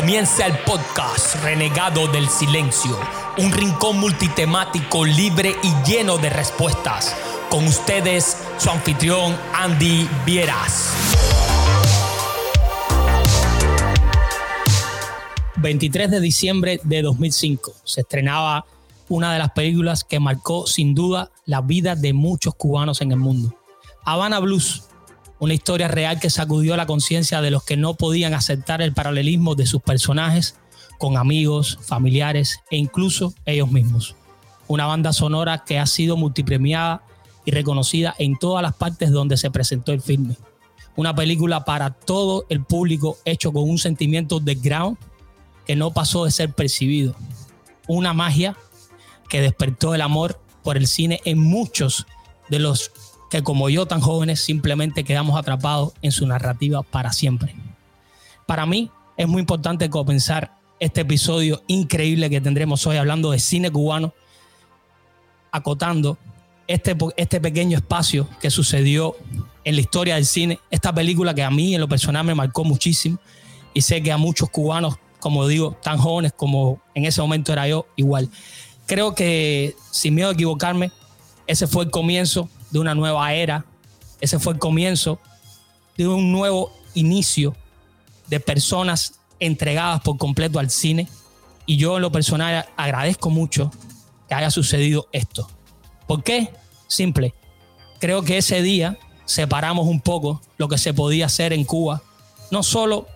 Comienza el podcast Renegado del Silencio, un rincón multitemático libre y lleno de respuestas. Con ustedes, su anfitrión Andy Vieras. 23 de diciembre de 2005 se estrenaba una de las películas que marcó sin duda la vida de muchos cubanos en el mundo. Habana Blues, una historia real que sacudió la conciencia de los que no podían aceptar el paralelismo de sus personajes con amigos, familiares e incluso ellos mismos. Una banda sonora que ha sido multipremiada y reconocida en todas las partes donde se presentó el filme. Una película para todo el público hecho con un sentimiento de ground que no pasó de ser percibido. Una magia que despertó el amor por el cine en muchos de los que como yo tan jóvenes simplemente quedamos atrapados en su narrativa para siempre. Para mí es muy importante comenzar este episodio increíble que tendremos hoy hablando de cine cubano, acotando este, este pequeño espacio que sucedió en la historia del cine, esta película que a mí en lo personal me marcó muchísimo y sé que a muchos cubanos, como digo, tan jóvenes como en ese momento era yo, igual. Creo que, sin miedo a equivocarme, ese fue el comienzo de una nueva era, ese fue el comienzo de un nuevo inicio de personas entregadas por completo al cine. Y yo en lo personal agradezco mucho que haya sucedido esto. ¿Por qué? Simple. Creo que ese día separamos un poco lo que se podía hacer en Cuba, no solo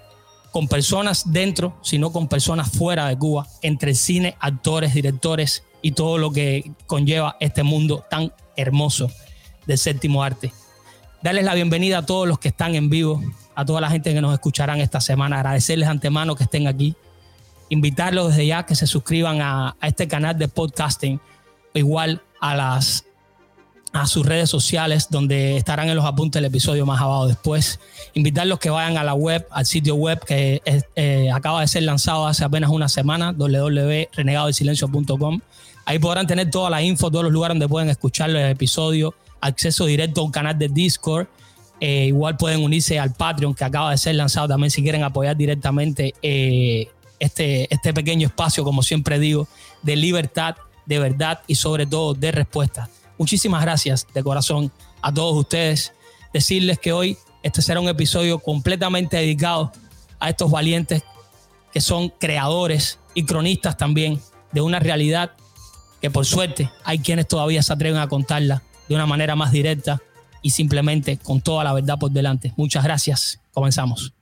con personas dentro, sino con personas fuera de Cuba, entre cine, actores, directores y todo lo que conlleva este mundo tan hermoso del séptimo arte. Darles la bienvenida a todos los que están en vivo, a toda la gente que nos escucharán esta semana, agradecerles antemano que estén aquí, invitarlos desde ya que se suscriban a, este canal de podcasting, igual a las a sus redes sociales, donde estarán en los apuntes del episodio más abajo después. Invitarlos que vayan a la web, al sitio web que eh, acaba de ser lanzado hace apenas una semana, www.renegadosilencio.com. Ahí podrán tener toda la info, todos los lugares donde pueden escuchar el episodio, acceso directo a un canal de Discord. Eh, igual pueden unirse al Patreon que acaba de ser lanzado también si quieren apoyar directamente eh, este, este pequeño espacio, como siempre digo, de libertad, de verdad y sobre todo de respuesta Muchísimas gracias de corazón a todos ustedes. Decirles que hoy este será un episodio completamente dedicado a estos valientes que son creadores y cronistas también de una realidad que por suerte hay quienes todavía se atreven a contarla de una manera más directa y simplemente con toda la verdad por delante. Muchas gracias. Comenzamos.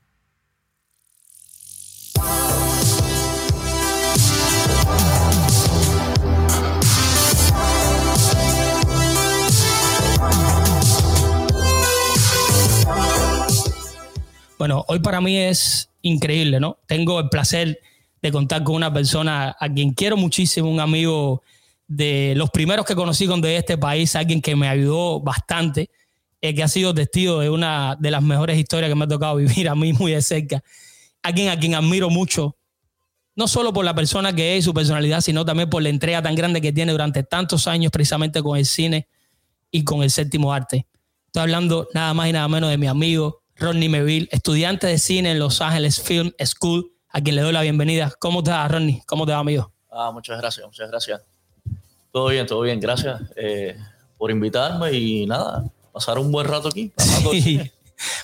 Bueno, hoy para mí es increíble, ¿no? Tengo el placer de contar con una persona a quien quiero muchísimo, un amigo de los primeros que conocí con de este país, alguien que me ayudó bastante, eh, que ha sido testigo de una de las mejores historias que me ha tocado vivir a mí muy de cerca, alguien a quien admiro mucho, no solo por la persona que es y su personalidad, sino también por la entrega tan grande que tiene durante tantos años precisamente con el cine y con el séptimo arte. Estoy hablando nada más y nada menos de mi amigo Ronnie Meville, estudiante de cine en Los Ángeles Film School, a quien le doy la bienvenida. ¿Cómo te va, Ronnie? ¿Cómo te va, amigo? Ah, muchas gracias, muchas gracias. Todo bien, todo bien. Gracias eh, por invitarme y nada, pasar un buen rato aquí.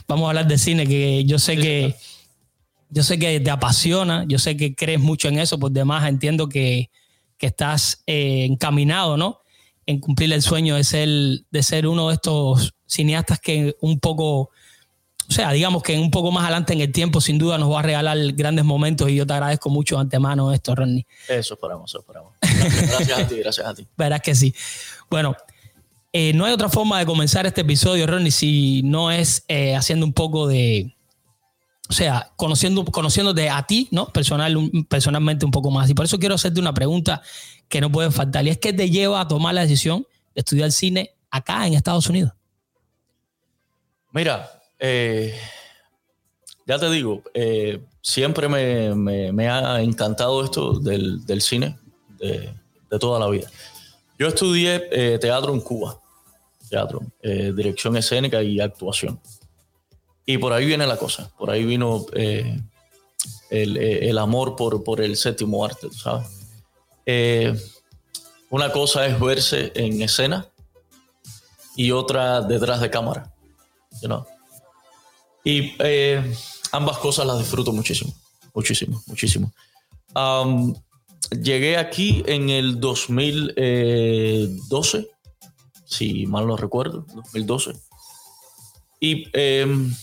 Vamos a hablar de cine, que yo sé que yo sé que te apasiona, yo sé que crees mucho en eso, por demás entiendo que, que estás eh, encaminado, ¿no? En cumplir el sueño de ser, de ser uno de estos cineastas que un poco o sea, digamos que un poco más adelante en el tiempo, sin duda, nos va a regalar grandes momentos y yo te agradezco mucho antemano esto, Ronnie. Eso esperamos, eso esperamos. Gracias, a ti, gracias a ti. Verás que sí. Bueno, eh, no hay otra forma de comenzar este episodio, Ronnie, si no es eh, haciendo un poco de, o sea, conociendo, conociéndote a ti, ¿no? Personal, personalmente un poco más. Y por eso quiero hacerte una pregunta que no puede faltar. Y es qué te lleva a tomar la decisión de estudiar cine acá en Estados Unidos. Mira, eh, ya te digo, eh, siempre me, ha encantado esto del, cine de, toda la vida. Yo estudié eh, teatro en Cuba, teatro, dirección escénica y actuación. Y por ahí viene la cosa, por ahí vino el, amor por, el séptimo arte, ¿sabes? una cosa es verse en escena y otra detrás de cámara, you? Y ambas cosas las disfruto muchísimo, muchísimo, muchísimo. Um, llegué aquí en el 2012, si mal no recuerdo, 2012. Y em,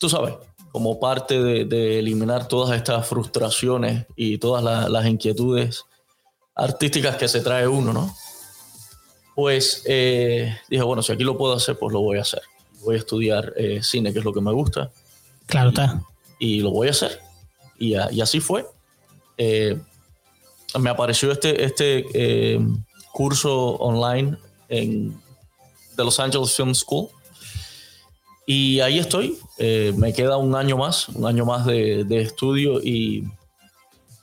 tú sabes, como parte de, eliminar todas estas frustraciones y todas las inquietudes artísticas que se trae uno, ¿no? Pues eh, dije, bueno, si aquí lo puedo hacer, pues lo voy a hacer. Voy a estudiar eh, cine, que es lo que me gusta. Claro está. Y lo voy a hacer. Y, así fue. Eh, me apareció este, este eh, curso online en, de Los Angeles Film School. Y ahí estoy. Eh, me queda un año más, un año más de, estudio y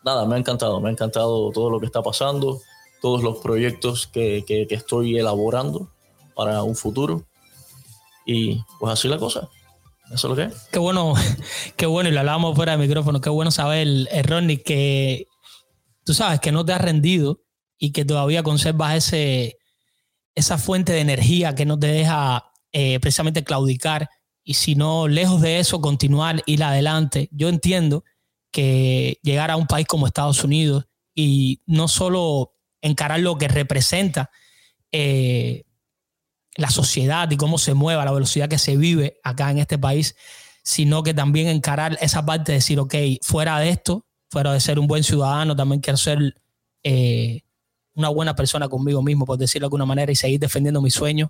nada, me ha encantado. Me ha encantado todo lo que está pasando, todos los proyectos que, que, que estoy elaborando para un futuro. Y pues así la cosa. Eso es lo que es. Qué bueno, qué bueno, y lo hablábamos fuera de micrófono, qué bueno saber, eh, Ronnie, que tú sabes que no te has rendido y que todavía conservas ese, esa fuente de energía que no te deja eh, precisamente claudicar y si no, lejos de eso, continuar, ir adelante. Yo entiendo que llegar a un país como Estados Unidos y no solo encarar lo que representa eh, la sociedad y cómo se mueve, la velocidad que se vive acá en este país, sino que también encarar esa parte de decir, ok, fuera de esto, fuera de ser un buen ciudadano, también quiero ser eh, una buena persona conmigo mismo, por decirlo de alguna manera, y seguir defendiendo mis sueños,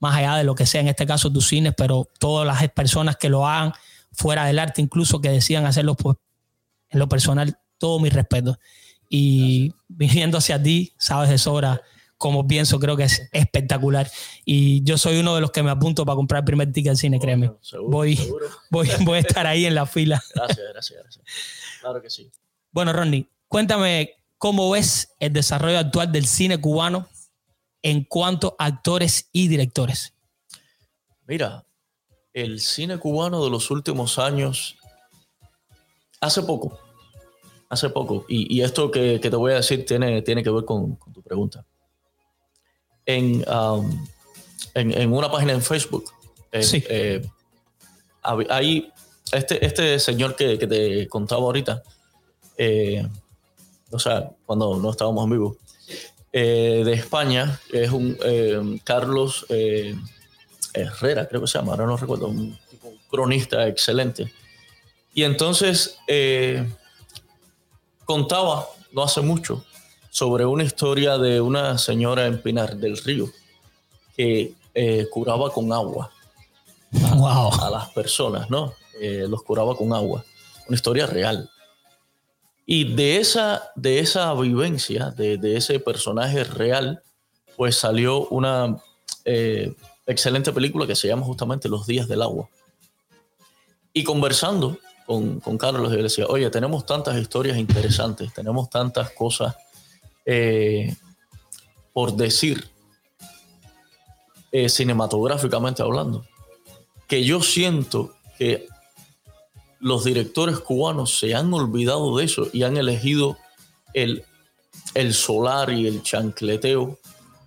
más allá de lo que sea, en este caso tus cines, pero todas las personas que lo hagan fuera del arte, incluso que decidan hacerlo, pues en lo personal, todo mi respeto. Y viniendo hacia ti, sabes de sobra como pienso, creo que es espectacular. Y yo soy uno de los que me apunto para comprar el primer ticket al cine, créeme. voy, Voy, voy a estar ahí en la fila. Gracias, gracias, gracias. Claro que sí. Bueno, Ronnie, cuéntame cómo ves el desarrollo actual del cine cubano en cuanto a actores y directores. Mira, el cine cubano de los últimos años, hace poco, hace poco, y, esto que, te voy a decir tiene, tiene que ver con tu pregunta. Um, en, en, una página en Facebook. sí. Eh, hay este, este señor que, que te contaba ahorita, eh, o sea, cuando no estábamos en vivo, eh, de España, es un Carlos Herrera, creo que se llama, ahora no recuerdo, un, un cronista excelente. Y entonces contaba, no hace mucho, sobre una historia de una señora en Pinar del Río que eh, curaba con agua a, las personas, ¿no? Eh, los curaba con agua. Una historia real. Y de esa, de esa vivencia, de, ese personaje real, pues salió una eh, excelente película que se llama justamente Los Días del Agua. Y conversando con, con Carlos, yo le decía, oye, tenemos tantas historias interesantes, tenemos tantas cosas eh, por decir, eh, cinematográficamente hablando, que yo siento que los directores cubanos se han olvidado de eso y han elegido el, el solar y el chancleteo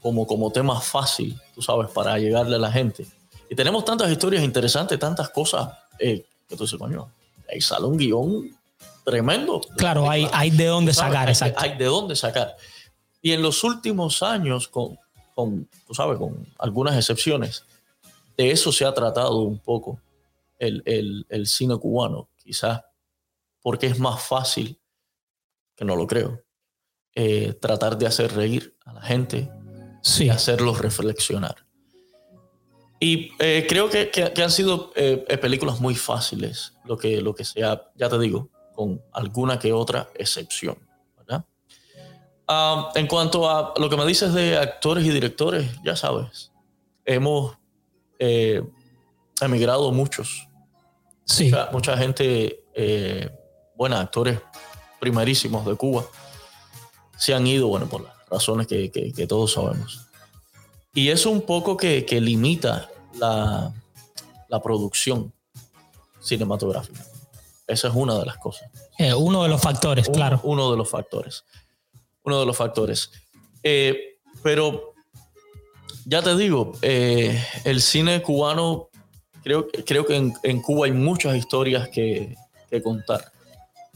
como, como tema fácil, tú sabes, para llegarle a la gente. Y tenemos tantas historias interesantes, tantas cosas eh, que tú dices, coño, ahí sale un guion tremendo. Claro, hay, hay de dónde sacar, hay, hay, de dónde sacar. Y en los últimos años, con, con, tú sabes, con algunas excepciones, de eso se ha tratado un poco el, el, el cine cubano, quizás porque es más fácil, que no lo creo, eh, tratar de hacer reír a la gente sí. y hacerlos reflexionar. Y eh, creo que, que, han sido eh, películas muy fáciles, lo que, lo que sea, ya te digo, con alguna que otra excepción. Ah, en cuanto a lo que me dices de actores y directores, ya sabes, hemos eh, emigrado muchos. Sí. Mucha, gente, eh, bueno, actores primerísimos de Cuba, se han ido, bueno, por las razones que, todos sabemos. Y eso un poco que, limita la, la producción cinematográfica. Esa es una de las cosas. Eh, uno de los factores, claro. Uno de los factores. Uno de los factores. Eh, pero ya te digo, eh, el cine cubano, creo, creo que en, Cuba hay muchas historias que, contar.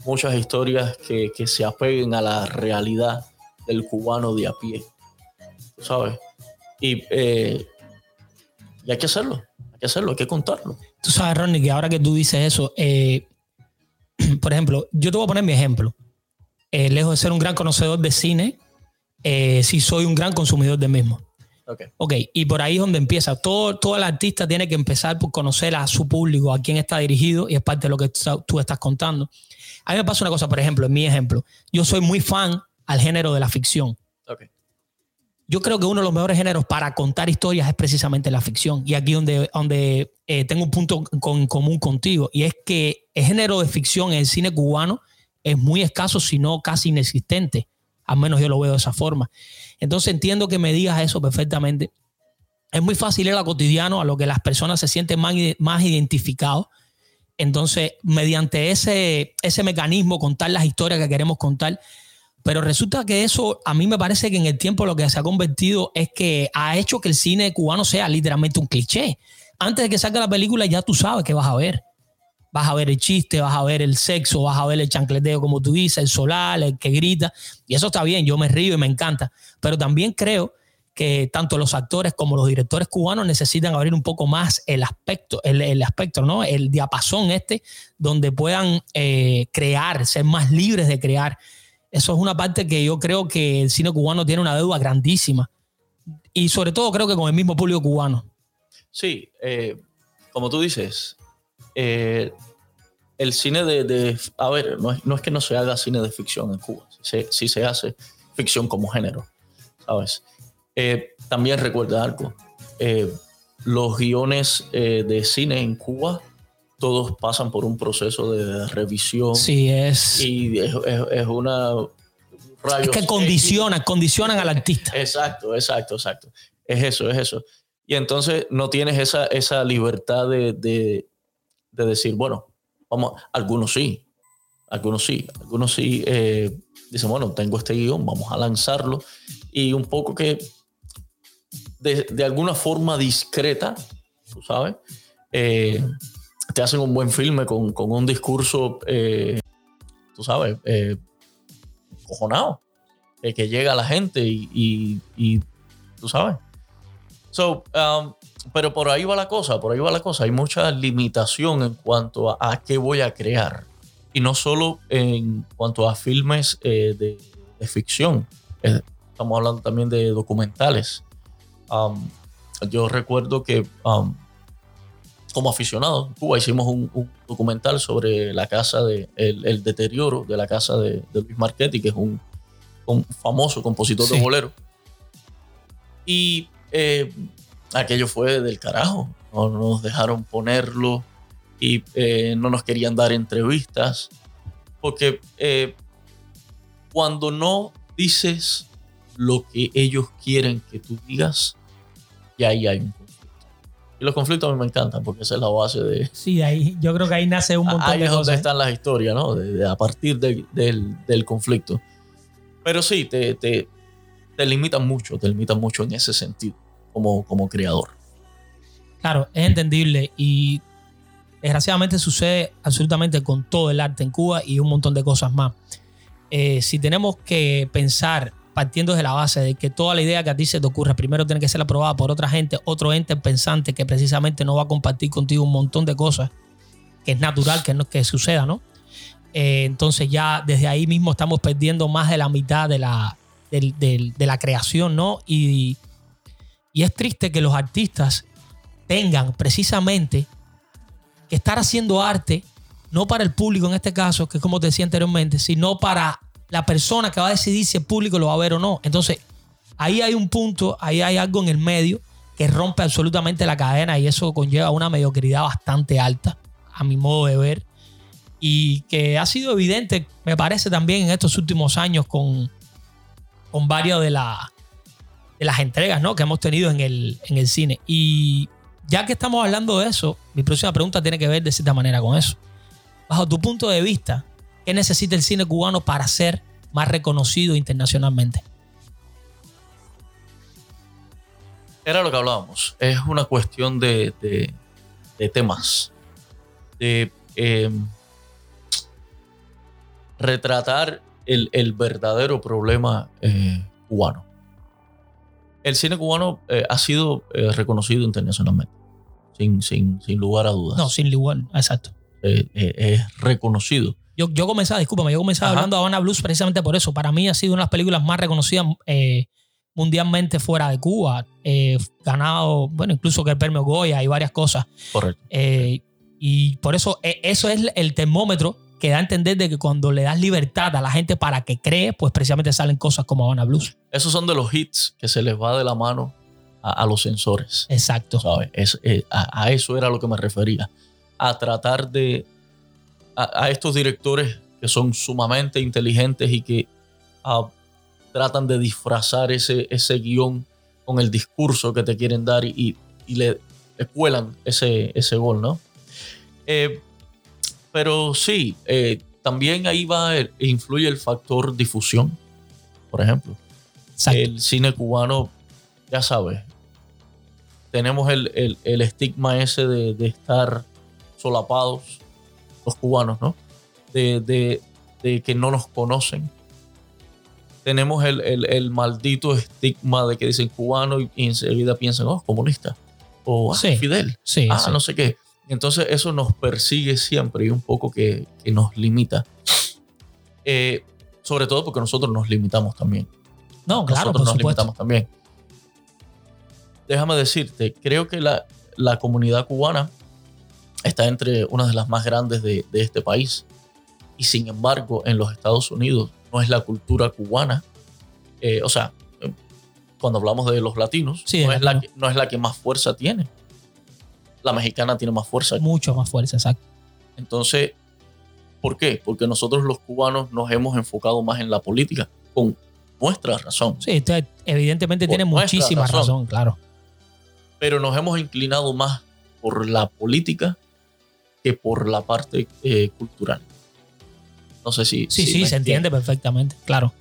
Muchas historias que, se apeguen a la realidad del cubano de a pie. ¿Sabes? Y, y hay que hacerlo. Hay que hacerlo, hay que contarlo. Tú sabes, Ronnie, que ahora que tú dices eso, eh, por ejemplo, yo te voy a poner mi ejemplo. Eh, lejos de ser un gran conocedor de cine, eh, sí soy un gran consumidor del mismo. Okay. ok, y por ahí es donde empieza. Todo, todo el artista tiene que empezar por conocer a su público, a quién está dirigido, y es parte de lo que tú estás contando. A mí me pasa una cosa, por ejemplo, en mi ejemplo, yo soy muy fan al género de la ficción. Okay yo creo que uno de los mejores géneros para contar historias es precisamente la ficción. Y aquí donde, donde eh, tengo un punto en común contigo, y es que el género de ficción en el cine cubano es muy escaso, si no casi inexistente. Al menos yo lo veo de esa forma. Entonces entiendo que me digas eso perfectamente. Es muy fácil ir a cotidiano, a lo que las personas se sienten más, más identificados. Entonces, mediante ese, ese mecanismo, contar las historias que queremos contar, pero resulta que eso a mí me parece que en el tiempo lo que se ha convertido es que ha hecho que el cine cubano sea literalmente un cliché. Antes de que salga la película ya tú sabes que vas a ver. Vas a ver el chiste, vas a ver el sexo, vas a ver el chancleteo, como tú dices, el solar, el que grita. Y eso está bien, yo me río y me encanta. Pero también creo que tanto los actores como los directores cubanos necesitan abrir un poco más el aspecto, el, aspecto, ¿no? El diapasón este, donde puedan eh, crear, ser más libres de crear eso es una parte que yo creo que el cine cubano tiene una deuda grandísima. Y sobre todo creo que con el mismo público cubano. Sí, eh, como tú dices, eh, el cine de, A ver, no es, que no se haga cine de ficción en Cuba, sí, se hace ficción como género, ¿sabes? Eh, también recuerda algo, los guiones de cine en Cuba todos pasan por un proceso de revisión. Sí, es. Y es, una. es que condicionan, condicionan al artista. Exacto, exacto, exacto. Es eso, es eso. Y entonces no tienes esa, esa libertad de, decir, bueno, vamos, algunos sí, algunos sí, algunos sí eh, dicen, bueno, tengo este guion, vamos a lanzarlo. Y un poco que de, de alguna forma discreta, tú sabes, eh, te hacen un buen filme con, un discurso, eh, tú sabes, eh, cojonado, que llega a la gente y, tú sabes. So, um, pero por ahí va la cosa, por ahí va la cosa. Hay mucha limitación en cuanto a, qué voy a crear. Y no solo en cuanto a filmes de, ficción. estamos hablando también de documentales. Um, yo recuerdo que um, como aficionados en Cuba hicimos un, documental sobre la casa de el, deterioro de la casa de, Luis Marchetti, que es un, famoso compositor de bolero. Y eh, aquello fue del carajo. No nos dejaron ponerlo y eh, no nos querían dar entrevistas. Porque eh, cuando no dices lo que ellos quieren que tú digas, ya ahí hay un y los conflictos a mí me encantan porque esa es la base de... Sí, ahí, yo creo que ahí nace un montón ahí es donde están las historias, ¿no? a partir del, conflicto. Pero sí, te, te, te, limitan mucho, te limitan mucho en ese sentido como, como creador. Claro, es entendible y desgraciadamente sucede absolutamente con todo el arte en Cuba y un montón de cosas más. Eh, si tenemos que pensar partiendo de la base de que toda la idea que a ti se te ocurra primero tiene que ser aprobada por otra gente, otro ente pensante que precisamente no va a compartir contigo un montón de cosas, que es natural que, no, que suceda, ¿no? Eh, entonces ya desde ahí mismo estamos perdiendo más de la mitad de la, de, la creación, ¿no? Y, y es triste que los artistas tengan precisamente que estar haciendo arte, no para el público en este caso, que es como te decía anteriormente, sino para la persona que va a decidir si el público lo va a ver o no. Entonces, ahí hay un punto, ahí hay algo en el medio que rompe absolutamente la cadena y eso conlleva una mediocridad bastante alta, a mi modo de ver, y que ha sido evidente, me parece también en estos últimos años con, con varias de, de las entregas ¿no? que hemos tenido en el, en el cine. Y ya que estamos hablando de eso, mi próxima pregunta tiene que ver de cierta manera con eso. Bajo tu punto de vista, ¿Qué necesita el cine cubano para ser más reconocido internacionalmente? Era lo que hablábamos. Es una cuestión de, temas. De em, retratar el, verdadero problema eh, cubano. El cine cubano eh, ha sido eh, reconocido internacionalmente, sin, sin, sin, lugar a dudas. No, sin lugar, exacto. es reconocido. Yo, yo comenzaba, discúlpame, yo comenzaba hablando de Habana Blues precisamente por eso. Para mí ha sido una de las películas más reconocidas mundialmente fuera de Cuba. Eh, ganado, bueno, incluso que el premio Goya y varias cosas. Correcto. Eh, y por eso, eh, eso es el termómetro que da a entender de que cuando le das libertad a la gente para que cree, pues precisamente salen cosas como Habana Blues. Esos son de los hits que se les va de la mano a, los sensores. Exacto. ¿sabes? a, eso era lo que me refería. A tratar de. A, estos directores que son sumamente inteligentes y que tratan de disfrazar ese, ese guion con el discurso que te quieren dar y, le, cuelan ese, ese gol, ¿no? Eh, pero sí, eh, también ahí va, e influye el factor difusión, por ejemplo. El cine cubano, ya sabes, tenemos el, estigma ese de, estar solapados, los cubanos, ¿no? de, que no nos conocen, tenemos el, maldito estigma de que dicen cubano y, enseguida piensan, oh, comunista. O ah, Fidel. Sí, ah, no sé qué. Entonces eso nos persigue siempre y un poco que, nos limita. Eh, sobre todo porque nosotros nos limitamos también. No, claro, nosotros nos limitamos también. Déjame decirte, creo que la, la, comunidad cubana está entre una de las más grandes de, de este país. Y sin embargo, en los Estados Unidos no es la cultura cubana. Eh, o sea, cuando hablamos de los latinos, no, es la que, no es la que más fuerza tiene. La mexicana tiene más fuerza. Mucho más fuerza, exacto. Entonces, ¿por qué? Porque nosotros los cubanos nos hemos enfocado más en la política, con nuestra razón. Sí, usted evidentemente tiene muchísima razón. claro. Pero nos hemos inclinado más por la política que por la parte eh, cultural. No sé si. Sí, sí, se entiende perfectamente, claro.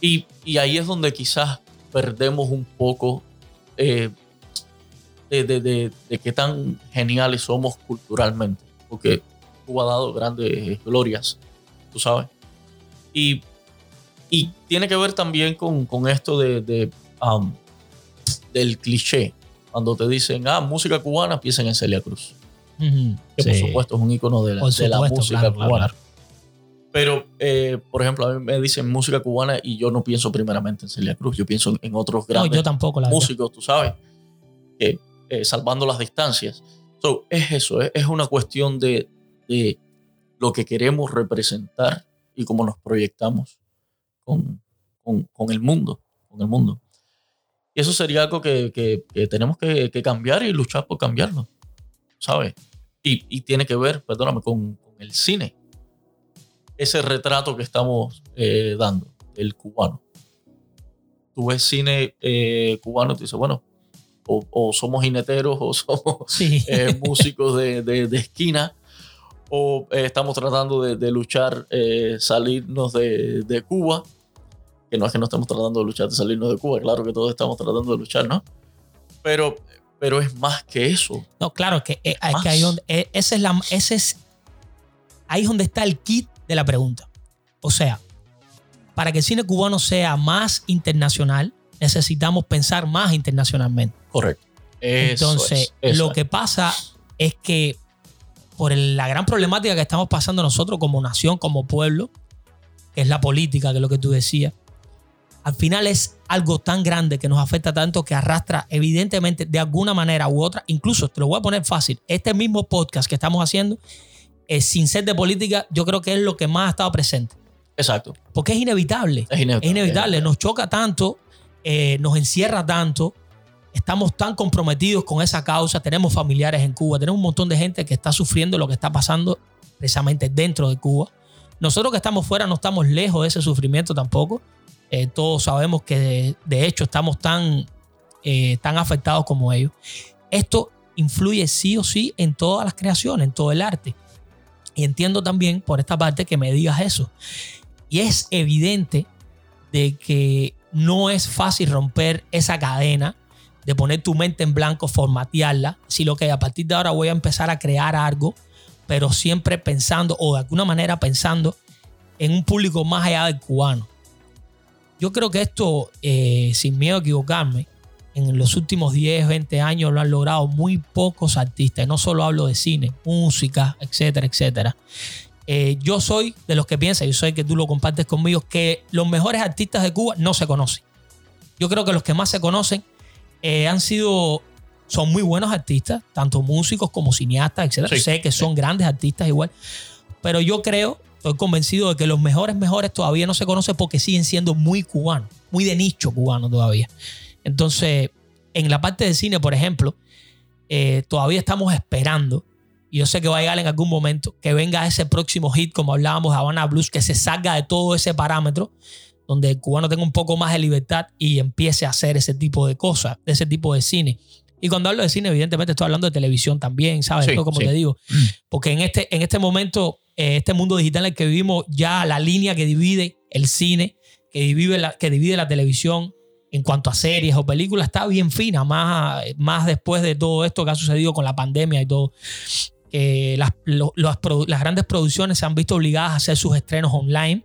Y, ahí es donde quizás perdemos un poco eh, de, qué tan geniales somos culturalmente. Porque Cuba ha dado grandes glorias, tú sabes. Y, tiene que ver también con, esto de, um, del cliché. Cuando te dicen, ah, música cubana, piensen en Celia Cruz. que por supuesto es un icono de la, música cubana. Pero, eh, por ejemplo, a mí me dicen música cubana y yo no pienso primeramente en Celia Cruz, yo pienso en otros grandes yo tampoco, músicos, tú sabes, eh, salvando las distancias. So, es eso, es, una cuestión de, lo que queremos representar y cómo nos proyectamos con, el mundo, con el mundo. Y eso sería algo que, tenemos que, cambiar y luchar por cambiarlo, ¿sabes? Y, tiene que ver, perdóname, con el cine ese retrato que estamos eh, dando, el cubano. Tú ves cine eh, cubano y te dices, bueno, o, somos jineteros o somos eh, músicos de, esquina, o estamos tratando de, luchar, salirnos de, Cuba, que no es que no estamos tratando de luchar de salirnos de Cuba, claro que todos estamos tratando de luchar, ¿no? Pero, pero es más que eso. No, claro, que, es que ahí donde, ese es la, ese es, ahí es donde está el kit de la pregunta. O sea, para que el cine cubano sea más internacional, necesitamos pensar más internacionalmente. Correcto. Entonces, lo que pasa es que por la gran problemática que estamos pasando nosotros como nación, como pueblo, que es la política, que es lo que tú decías, al final es algo tan grande que nos afecta tanto que arrastra evidentemente de alguna manera u otra, incluso te lo voy a poner fácil, este mismo podcast que estamos haciendo eh, sin ser de política, yo creo que es lo que más ha estado presente. Exacto. Porque es inevitable. Es inevitable. Nos choca tanto, eh, nos encierra tanto. Estamos tan comprometidos con esa causa. Tenemos familiares en Cuba. Tenemos un montón de gente que está sufriendo lo que está pasando precisamente dentro de Cuba. Nosotros que estamos fuera no estamos lejos de ese sufrimiento tampoco. Eh, todos sabemos que de, hecho estamos tan, tan afectados como ellos. Esto influye sí o sí en todas las creaciones, en todo el arte Y entiendo también por esta parte que me digas eso. Y es evidente de que no es fácil romper esa cadena de poner tu mente en blanco, formatearla, si lo que a partir de ahora voy a empezar a crear algo, pero siempre pensando o de alguna manera pensando en un público más allá del cubano. Yo creo que esto, eh, sin miedo a equivocarme, en los últimos 10, 20 años lo han logrado muy pocos artistas. no solo hablo de cine, música, etcétera, etcétera. Eh, yo soy de los que piensan, yo sé que tú lo compartes conmigo, que los mejores artistas de Cuba no se conocen. Yo creo que los que más se conocen eh, han sido, son muy buenos artistas, tanto músicos como cineastas, etc. sé que son grandes artistas igual, pero yo creo, estoy convencido de que los mejores, mejores todavía no se conocen porque siguen siendo muy cubanos, muy de nicho cubano todavía. Entonces, en la parte de cine, por ejemplo, eh, todavía estamos esperando y yo sé que va a llegar en algún momento que venga ese próximo hit, como hablábamos de Havana Blues, que se salga de todo ese parámetro, donde el cubano tenga un poco más de libertad y empiece a hacer ese tipo de cosas, ese tipo de cine. Y cuando hablo de cine, evidentemente estoy hablando de televisión también, ¿sabes? como te digo. Porque en este, en este momento, eh, este mundo digital en el que vivimos, ya la línea que divide el cine, que divide la, que divide la televisión en cuanto a series o películas, está bien fina, más, más después de todo esto que ha sucedido con la pandemia y todo que las, las, grandes producciones se han visto obligadas a hacer sus estrenos online.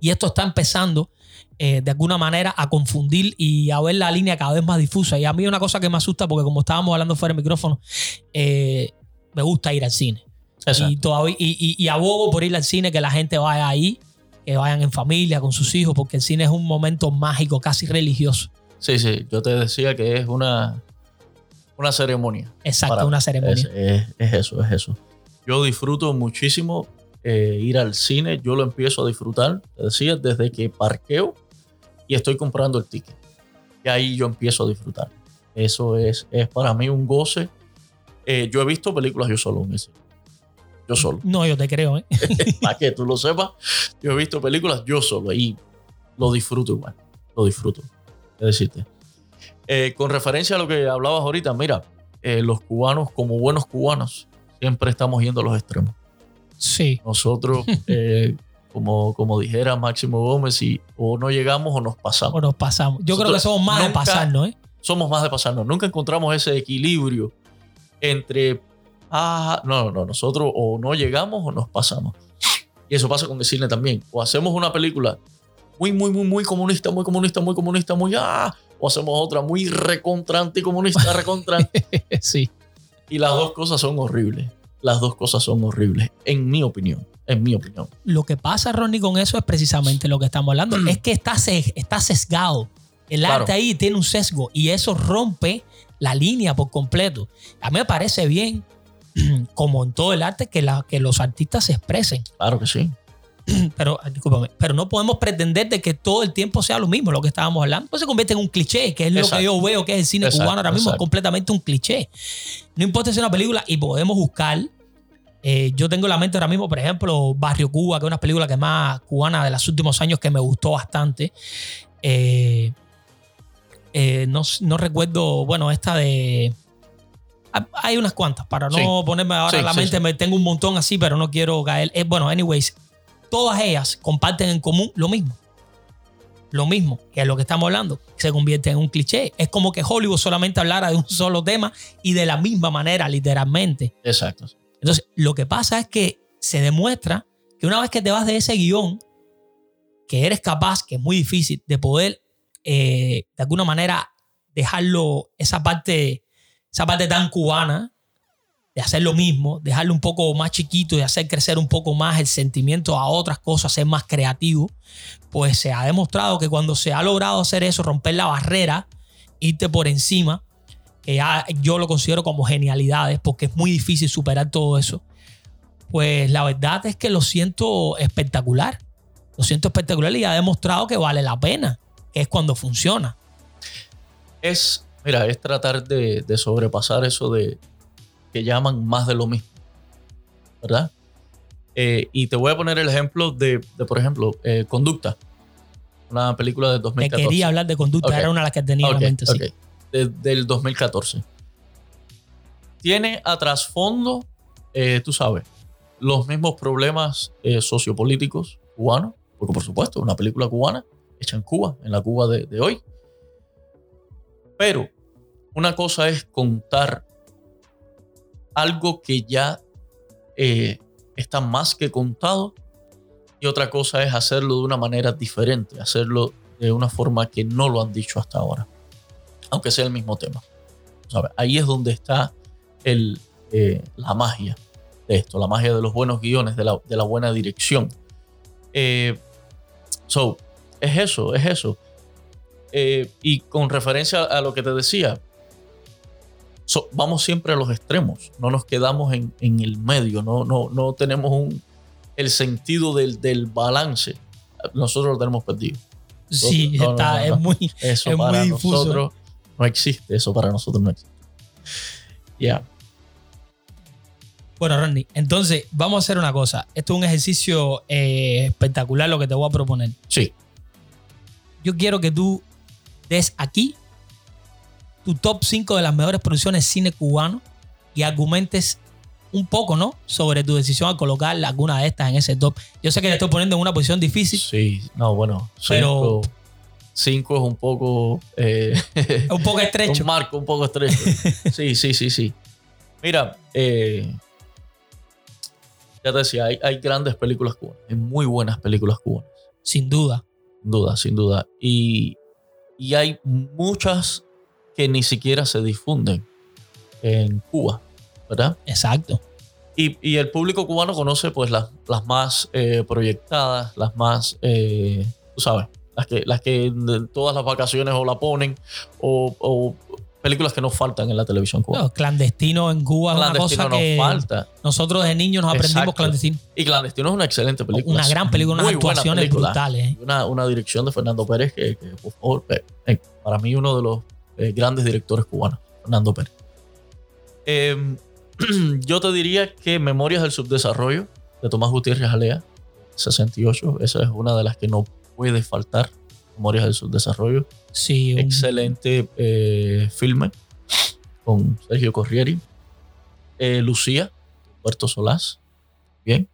Y esto está empezando eh, de alguna manera a confundir y a ver la línea cada vez más difusa. Y a mí una cosa que me asusta, porque como estábamos hablando fuera del micrófono, eh, me gusta ir al cine. Y, todavía, y, y, abogo por ir al cine, que la gente vaya ahí, que vayan en familia, con sus hijos, porque el cine es un momento mágico, casi religioso. Sí, sí, yo te decía que es una, una ceremonia. Exacto, una ceremonia. Es, eso, es eso. Yo disfruto muchísimo eh, ir al cine. Yo lo empiezo a disfrutar, te decía, desde que parqueo y estoy comprando el ticket. Y ahí yo empiezo a disfrutar. Eso es, es para mí un goce. Eh, yo he visto películas yo solo en ese. Yo solo. No, yo te creo, ¿eh? para que tú lo sepas, yo he visto películas yo solo y lo disfruto igual. Lo disfruto. Es decirte. Eh, con referencia a lo que hablabas ahorita, mira, eh, los cubanos, como buenos cubanos, siempre estamos yendo a los extremos. Sí. Nosotros, eh, como, como dijera Máximo Gómez, y, o no llegamos o nos pasamos. O nos pasamos. Yo creo que somos más de pasarnos, ¿eh? Somos más de pasarnos. Nunca encontramos ese equilibrio entre, ah, no, no, nosotros o no llegamos o nos pasamos. Y eso pasa con el cine también. O hacemos una película muy, muy, muy, muy comunista, muy comunista, muy comunista, muy, ah, o hacemos otra muy recontrante comunista, recontrante. sí. Y las dos cosas son horribles. Las dos cosas son horribles, en mi opinión. En mi opinión. Lo que pasa, Ronnie, con eso es precisamente lo que estamos hablando. es que está, está sesgado. El arte ahí tiene un sesgo y eso rompe la línea por completo. A mí me parece bien, como en todo el arte, que, la, que los artistas se expresen. Claro que sí. pero, pero no podemos pretender de que todo el tiempo sea lo mismo, lo que estábamos hablando. Pues se convierte en un cliché, que es lo que yo veo que es el cine cubano ahora mismo, es completamente un cliché. No importa si es una película y podemos buscar. Eh, yo tengo en la mente ahora mismo, por ejemplo, Barrio Cuba, que es una película que más cubana de los últimos años que me gustó bastante. Eh, eh, no, no recuerdo, bueno, esta de hay unas cuantas, para no ponerme ahora en la mente, me tengo un montón así, pero no quiero caer. bueno, anyways, todas ellas comparten en común lo mismo. Lo mismo, que es lo que estamos hablando, se convierte en un cliché. Es como que Hollywood solamente hablara de un solo tema y de la misma manera, literalmente. Exacto. Entonces, lo que pasa es que se demuestra que una vez que te vas de ese guion, que eres capaz, que es muy difícil, de poder eh, de alguna manera dejarlo, esa parte, esa parte tan cubana, de hacer lo mismo, dejarlo un poco más chiquito y hacer crecer un poco más el sentimiento a otras cosas, ser más creativo, pues se ha demostrado que cuando se ha logrado hacer eso, romper la barrera, irte por encima, que yo lo considero como genialidades, porque es muy difícil superar todo eso, pues la verdad es que lo siento espectacular. Lo siento espectacular y ha demostrado que vale la pena, que es cuando funciona. Es, mira, es tratar de sobrepasar eso de, que llaman más de lo mismo. ¿Verdad? Eh, y te voy a poner el ejemplo de, por ejemplo, eh, Conducta, una película de 2014. Te quería hablar de Conducta, era una de las que tenía en mente, sí. del 2014. Tiene a trasfondo, eh, tú sabes, los mismos problemas eh, sociopolíticos cubanos, porque por supuesto, una película cubana hecha en Cuba, en la Cuba de, hoy. Pero una cosa es contar algo que ya eh, está más que contado y otra cosa es hacerlo de una manera diferente, hacerlo de una forma que no lo han dicho hasta ahora, aunque sea el mismo tema. Ahí es donde está el, eh, la magia de esto, la magia de los buenos guiones, de la, buena dirección. Eh, so, es eso, es eso. Y con referencia a lo que te decía, vamos siempre a los extremos, no nos quedamos en, el medio, no, no, no tenemos un, el sentido del, del balance. Nosotros lo tenemos perdido. sí, está, es muy, eso para nosotros no existe, eso para nosotros no existe. Ya. Bueno, Randy, entonces vamos a hacer una cosa. Esto es un ejercicio eh, espectacular lo que te voy a proponer. Sí. Yo quiero que tú des aquí tu top 5 de las mejores producciones de cine cubano y argumentes un poco, ¿no? Sobre tu decisión al colocar alguna de estas en ese top. Yo sé que te estoy poniendo en una posición difícil. Sí, no, bueno. Pero. 5 es un poco. Eh, un poco estrecho. un marco un poco estrecho. sí, sí, sí, sí. Mira, eh, ya te decía, hay, grandes películas cubanas, hay muy buenas películas cubanas. Sin duda. Sin duda, sin duda. Y, hay muchas que ni siquiera se difunden en Cuba, ¿verdad? Exacto. Y, el público cubano conoce pues las, las más eh, proyectadas, las más, eh, tú sabes, las que, las que todas las vacaciones o la ponen o, películas que nos faltan en la televisión cubana. clandestino en Cuba es una cosa que falta. nosotros de niños nos aprendimos clandestino. Y Clandestino es una excelente película. Una gran película, unas actuaciones brutales. Una, una, dirección de Fernando Pérez que, por favor, eh, eh, para mí uno de los eh, grandes directores cubanos, Fernando Pérez. Em, yo te diría que Memorias del Subdesarrollo de Tomás Gutiérrez Alea, 68, esa es una de las que no puede faltar, Memorias del Subdesarrollo. Sí, Excelente eh, filme con Sergio Corrieri. Eh, Lucía, Puerto Solás. Bien.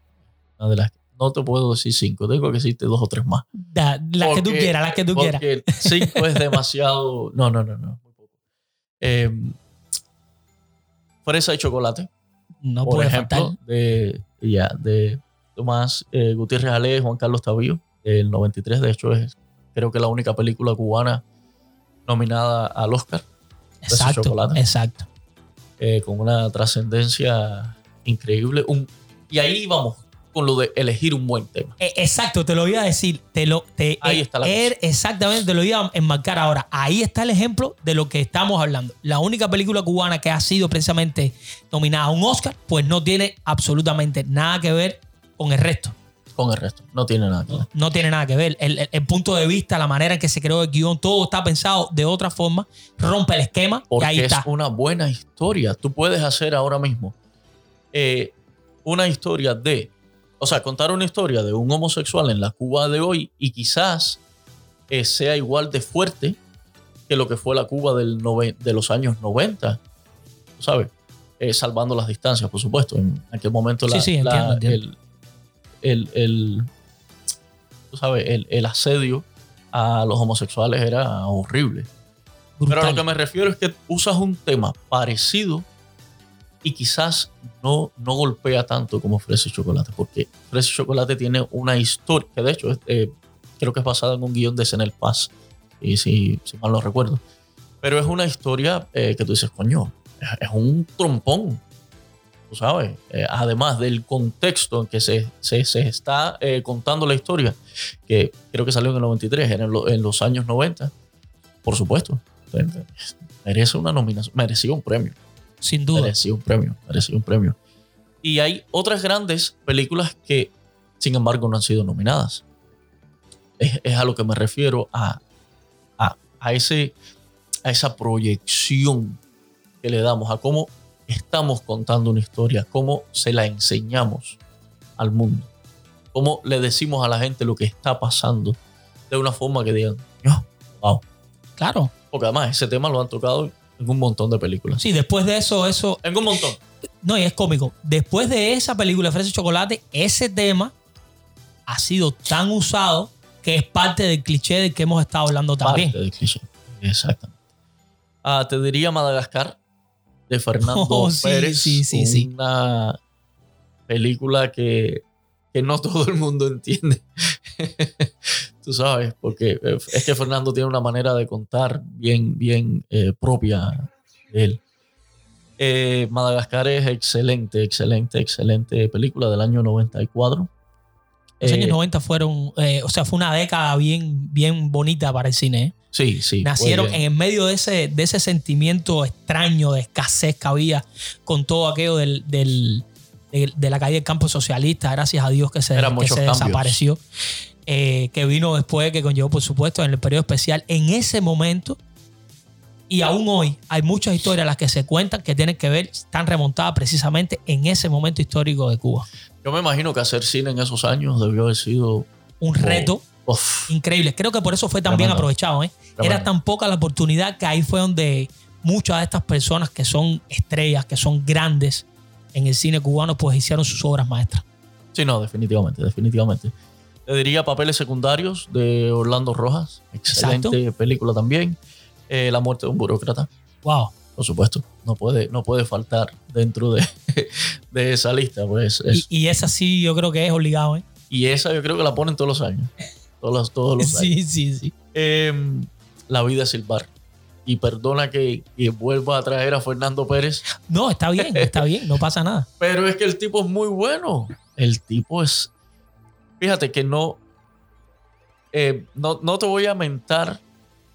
Una de las no te puedo decir cinco, tengo que decirte dos o tres más. las que tú quieras, las que tú quieras. Cinco es demasiado. No, no, no, no. Em, fresa y chocolate. No por ejemplo, de, ya, de Tomás eh, Gutiérrez Ale, Juan Carlos Tavío, el 93. De hecho, es creo que la única película cubana nominada al Oscar. Exacto, exacto. Eh, con una trascendencia increíble. Un, y ahí vamos con lo de elegir un buen tema. Eh, exacto, te lo iba a decir. Te lo, te, ahí está la er, Exactamente, te lo iba a enmarcar ahora. Ahí está el ejemplo de lo que estamos hablando. La única película cubana que ha sido precisamente nominada a un Oscar, pues no tiene absolutamente nada que ver con el resto con el resto. No tiene nada que ver. No, tiene nada que ver. El, punto de vista, la manera en que se creó el guion, todo está pensado de otra forma. Rompe el esquema. Porque ahí es una buena historia. Tú puedes hacer ahora mismo eh, una historia de, o sea, contar una historia de un homosexual en la Cuba de hoy y quizás eh, sea igual de fuerte que lo que fue la Cuba del de los años 90. ¿Sabes? Eh, salvando las distancias, por supuesto. En aquel momento la, sí, entiendo, El, el, el, sabes, el, asedio a los homosexuales era horrible. Pero a lo que me refiero es que usas un tema parecido y quizás no, no golpea tanto como Fresa y Chocolate, porque Fresa y Chocolate tiene una historia, que de hecho eh, creo que es basada en un guion de Senel Paz, y si, si mal no recuerdo. Pero es una historia eh, que tú dices, coño, es un trompón sabes, eh, además del contexto en que se, se, está eh, contando la historia, que creo que salió en el 93, en, en los años 90, por supuesto, merece una nominación, merecía un premio. Sin duda. Merecía un premio, merecía un premio. Y hay otras grandes películas que, sin embargo, no han sido nominadas. Es, es a lo que me refiero a, a, a, ese, a esa proyección que le damos, a cómo estamos contando una historia, cómo se la enseñamos al mundo, cómo le decimos a la gente lo que está pasando de una forma que digan, wow. Claro. Porque además ese tema lo han tocado en un montón de películas. Sí, después de eso, eso... En un montón. no, y es cómico. Después de esa película Fresa y Chocolate, ese tema ha sido tan usado que es parte del cliché del que hemos estado hablando también. Parte del cliché. Exactamente. Ah, te diría Madagascar de Fernando Oh, sí, Pérez. sí, sí, sí. Una película que, que no todo el mundo entiende. Tú sabes, porque eh, es que Fernando tiene una manera de contar bien, bien eh, propia de él. Eh, Madagascar es excelente, excelente, excelente película del año 94. Los Eh, años 90 fueron, eh, o sea, fue una década bien, bien bonita para el cine. Sí, sí. Nacieron en el medio de ese, de ese sentimiento extraño de escasez que había con todo aquello del, del- de, de la calle del campo socialista, gracias a Dios que se, que se desapareció, eh, que vino después, que conllevó, por supuesto, en el periodo especial. En ese momento, y aún hoy, hay muchas historias las que se cuentan que tienen que ver, están remontadas precisamente en ese momento histórico de Cuba. Yo me imagino que hacer cine en esos años debió haber sido Un reto uf, increíble. Creo que por eso fue tan bien aprovechado. ¿eh? Era tan poca la oportunidad que ahí fue donde muchas de estas personas que son estrellas, que son grandes en el cine cubano, pues hicieron sus obras maestras. Sí, no, definitivamente, definitivamente. Te diría Papeles Secundarios de Orlando Rojas. Excelente película también. Eh, La muerte de un burócrata, Wow. por supuesto. No puede, no puede faltar dentro de, de esa lista. Pues, es- Y, y esa sí yo creo que es obligado. ¿eh? y, esa yo creo que la ponen todos los años. Todos los, todos los años. Sí, sí, sí. Eh, la vida es silbar. Y perdona que, que vuelva a traer a Fernando Pérez, No, está bien, está bien, no pasa nada. pero es que el tipo es muy bueno. El tipo es. Fíjate que no. eh, no, no te voy a mentar.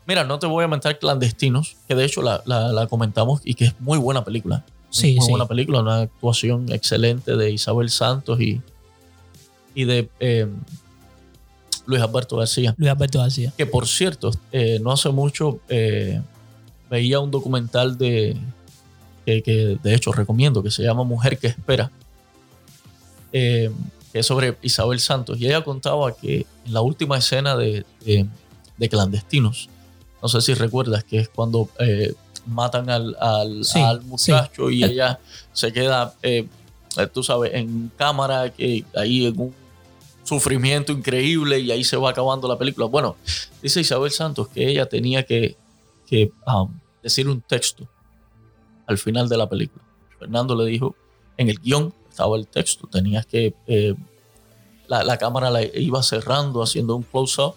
Mira, no te voy a mentar Clandestinos, que de hecho la, la- la comentamos y que es muy buena película. Sí, muy sí. buena película, una actuación excelente de Isabel Santos y, y de eh, Luis Alberto García. Luis Alberto García. Que por cierto, eh, no hace mucho veía un documental de que, que, de hecho recomiendo, que se llama Mujer que espera, eh, que es sobre Isabel Santos. Y ella contaba que en la última escena de, de- de Clandestinos, no sé si recuerdas, que es cuando eh, matan al, al- Sí, al sí. muchacho y ella se queda, eh, eh, tú sabes, en cámara, que ahí en un sufrimiento increíble y ahí se va acabando la película. Bueno, dice Isabel Santos que ella tenía que, que um, decir un texto al final de la película. Fernando le dijo, en el guion estaba el texto, tenías que, eh, la, la cámara la iba cerrando, haciendo un close-up,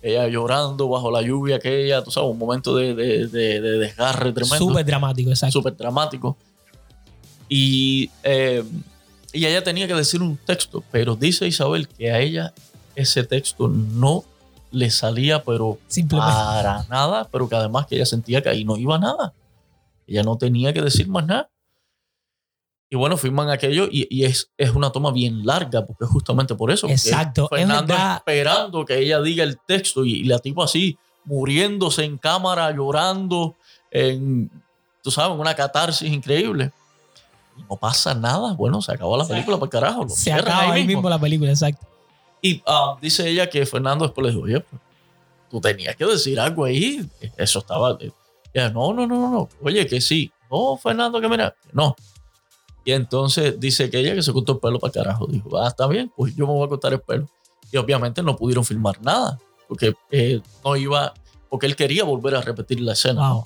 ella llorando bajo la lluvia aquella, tú sabes, un momento de, de- de- de desgarre tremendo Súper dramático, exacto. súper dramático. Y, eh, y ella tenía que decir un texto, pero dice Isabel que a ella ese texto no le salía, pero Simplemente. para nada, pero que además que ella sentía que ahí no iba nada. Ella no tenía que decir más nada. Y bueno, firman aquello y, y es, es una toma bien larga, porque es justamente por eso. Exacto, es Fernando verdad. esperando que ella diga el texto y, y la tipo así, muriéndose en cámara, llorando, en, tú sabes, una catarsis increíble. No pasa nada. Bueno, se acabó la película por carajo. lo Se acaba ahí mismo la película, exacto. y ah, dice ella que Fernando después le dijo, oye, pues, tú tenías que decir algo ahí. Eso estaba... Ella, no, no, no, no, no. Oye, que sí. No, Fernando, que mira, no. Y entonces dice que ella que se cortó el pelo para carajo. Dijo, ah, está bien, pues yo me voy a cortar el pelo. Y obviamente no pudieron filmar nada, porque eh, no iba, porque él quería volver a repetir la escena. Wow.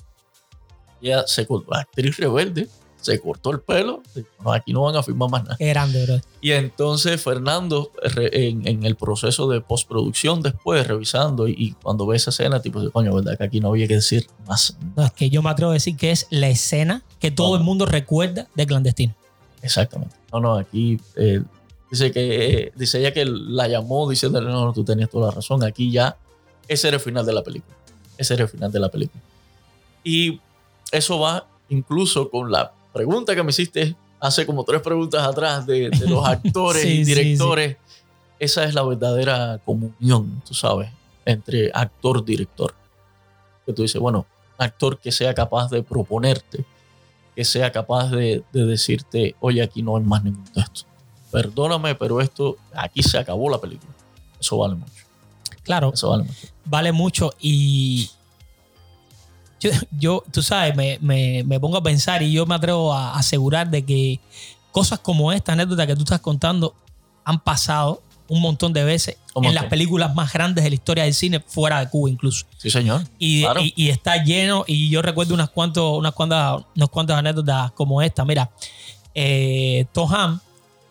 Ella se cortó, actriz rebelde, se cortó el pelo. Dijo, no, aquí no van a filmar más nada. Qué grande, bro. Y entonces Fernando, en, en el proceso de postproducción, después revisando y, y cuando ve esa escena, tipo, coño, ¿verdad? Que aquí no había que decir más. No, es que yo me atrevo a decir que es la escena que todo el mundo recuerda de Clandestino. Exactamente. No, no, aquí eh, dice que eh, dice ella que la llamó diciéndole, no, no, tú tenías toda la razón. Aquí ya, ese era el final de la película. Ese era el final de la película. Y eso va incluso con la pregunta que me hiciste hace como tres preguntas atrás de, de los actores Sí, y sí, sí. directores. Esa es la verdadera comunión, tú sabes, entre actor-director. Que tú dices, bueno, actor que sea capaz de proponerte, que sea capaz de, de decirte, oye, aquí no hay más ningún texto. Perdóname, pero esto, aquí se acabó la película. Eso vale mucho. Claro, Eso vale mucho. vale mucho y yo, yo, tú sabes, me, me, me pongo a pensar y yo me atrevo a asegurar de que cosas como esta anécdota que tú estás contando han pasado un montón de veces Un en montón. las películas más grandes de la historia del cine fuera de Cuba incluso. Sí, señor. Y, Claro. y- y está lleno, y yo recuerdo unas, cuantos, unas, cuantas, unas cuantas anécdotas como esta. Mira, eh, Tom Hanks,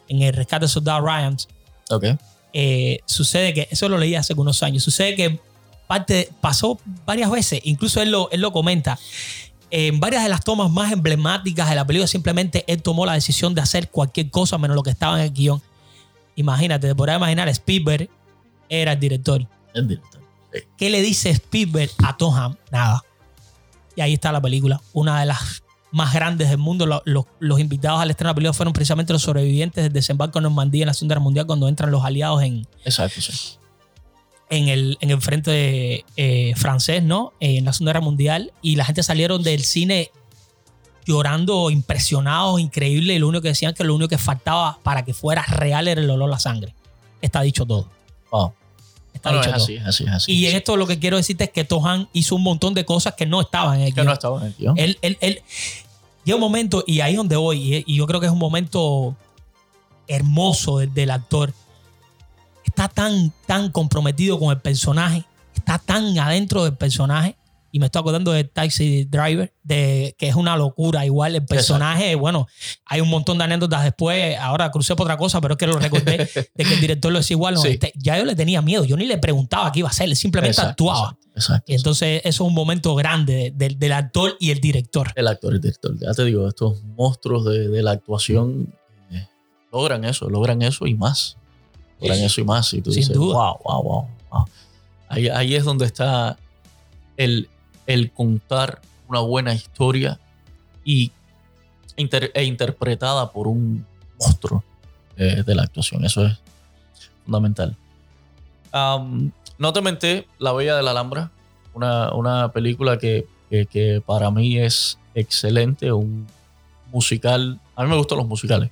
en el rescate de Soldado Ryan, eh, sucede que, eso lo leí hace unos años, sucede que parte, pasó varias veces, incluso él lo, él lo comenta, en varias de las tomas más emblemáticas de la película, simplemente él tomó la decisión de hacer cualquier cosa menos lo que estaba en el guion. Imagínate, te podrás imaginar, Spielberg era el director. El director. Sí. ¿Qué le dice Spielberg a Tom? Nada. Y ahí está la película, una de las más grandes del mundo. Lo- lo- los invitados al estreno de la película fueron precisamente los sobrevivientes del desembarco en Normandía en la Segunda Guerra Mundial cuando entran los aliados en, Exacto, sí. en el, en el frente eh, francés, ¿no? En la Segunda Guerra Mundial. Y la gente salieron del cine llorando, impresionados, increíble. Y lo único que decían que lo único que faltaba para que fuera real era el olor a la sangre. Está dicho todo. Wow. Está No, no, dicho es todo. así, es así, es así. Y en esto lo que quiero decirte es que Tohan hizo un montón de cosas que no estaban en el que guion. no estaba en el guion. Él, él, él- llega un momento, y ahí es donde voy, y, y yo creo que es un momento hermoso del, del actor. Está tan, tan comprometido con el personaje, está tan adentro del personaje, y me estoy acordando de Taxi Driver, de que es una locura. Igual el personaje, bueno, hay un montón de anécdotas después. Ahora crucé por otra cosa, pero es que lo recordé de que el director lo decía igual. no, Sí. este, ya yo le tenía miedo, yo ni le preguntaba qué iba a hacer, él simplemente Exacto, actuaba. Exacto. Y entonces eso es un momento grande del, del actor y el director. El actor, el director. Ya te digo, estos monstruos de, de la actuación eh, logran eso, logran eso y más. Logran Sí. eso y más. Y tú Sin dices, duda. wow, wow, wow. wow". Ahí, ahí es donde está el, el contar una buena historia y inter- e interpretada por un monstruo eh, de la actuación. Eso es fundamental. Am, no te menté, La Bella de la Alhambra, una, una película que, que- que para mí es excelente, un musical. A mí me gustan los musicales.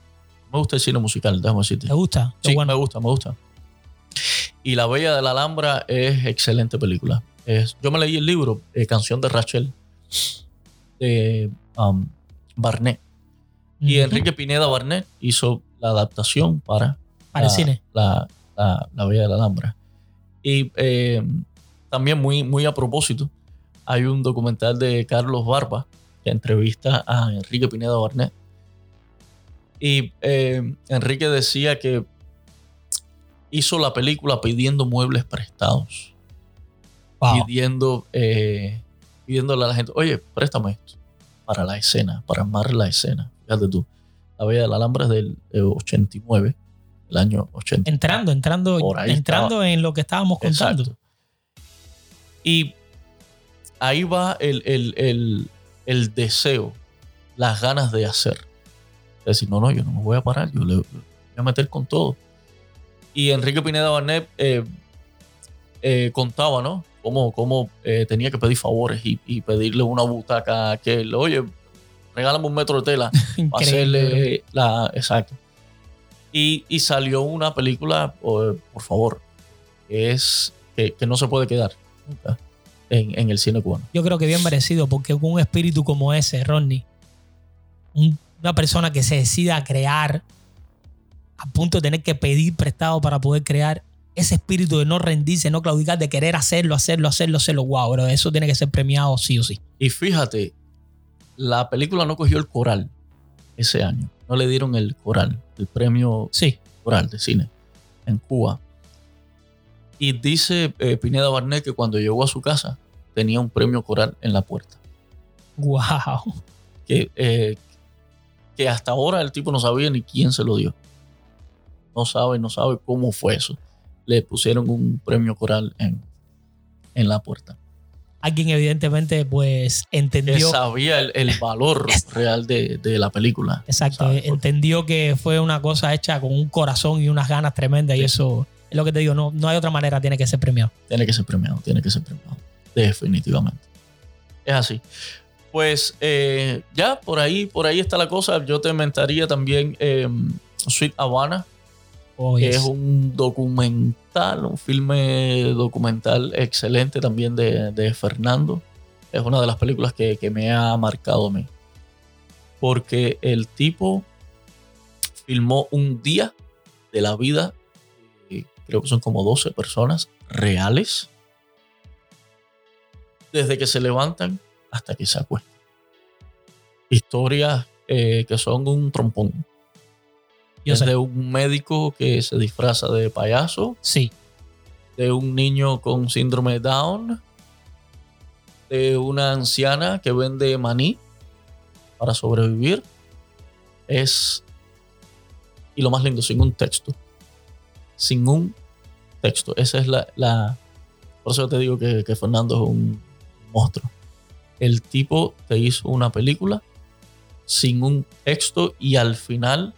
Me gusta el cine musical, déjame decirte. ¿Te gusta? Qué Sí, bueno. me gusta, me gusta. Y La Bella de la Alhambra es excelente película. Es, yo me leí el libro, eh, Canción de Rachel, de um, Barnett. Y. Enrique Pineda Barnett hizo la adaptación para, Para el la, cine. La, la- la Bella de la Alhambra. Y eh, también muy, muy a propósito, hay un documental de Carlos Barba que entrevista a Enrique Pineda Barnett. Y eh, Enrique decía que hizo la película pidiendo muebles prestados, Wow. pidiendo, eh, pidiéndole a la gente, oye, préstame esto para la escena, para armar la escena. Fíjate tú, la Bella de la Alhambra es del eh, 89, el año 80. Entrando, entrando, entrando en lo que estábamos contando. Exacto. Y ahí va el, el- el- el deseo, las ganas de hacer. Es decir, no, no, yo no me voy a parar, yo le, le voy a meter con todo. Y Enrique Pineda Barnett eh, eh, contaba, ¿no? Cómo, cómo, eh, tenía que pedir favores y, y pedirle una butaca a aquel, oye, regálame un metro de tela para hacerle la. Exacto. Y, y salió una película, o, por favor, que es que, que no se puede quedar nunca en, en el cine cubano. Yo creo que bien merecido, porque con un espíritu como ese, Rodney, un- una persona que se decida a crear a punto de tener que pedir prestado para poder crear, ese espíritu de no rendirse, no claudicar, de querer hacerlo, hacerlo, hacerlo, hacerlo, wow, bro, eso tiene que ser premiado sí o sí. Y fíjate, la película no cogió el coral ese año. No le dieron el coral, el premio Sí, coral de cine en Cuba. Y dice eh, Pineda Barnett que cuando llegó a su casa tenía un premio coral en la puerta. wow. que, eh, que hasta ahora el tipo no sabía ni quién se lo dio. No sabe, no sabe cómo fue eso. Le pusieron un premio coral en, en la puerta. Alguien evidentemente pues Que entendió, sabía el, el valor real de, de la película. exacto, ¿sabes? Porque- entendió que fue una cosa hecha con un corazón y unas ganas tremendas y eso es lo que te digo, no, no hay otra manera, tiene que ser premiado. Tiene que ser premiado, tiene que ser premiado. Definitivamente. Es así. Pues eh, ya por ahí, por ahí está la cosa. Yo te mentaría también eh, Sweet Havana, Oh, que es un documental, un filme documental excelente también de, de Fernando es una de las películas que, que me ha marcado a mí. Porque el tipo filmó un día de la vida, creo que son como 12 personas reales, desde que se levantan hasta que se acuestan. Historias eh, que son un trompón. Yo Desde sé. un médico que se disfraza de payaso, Sí. de un niño con síndrome de Down, de una anciana que vende maní para sobrevivir. Es, y lo más lindo, sin un texto. Sin un texto. Esa es la... la por eso te digo que, que Fernando es un monstruo. El tipo te hizo una película sin un texto y al final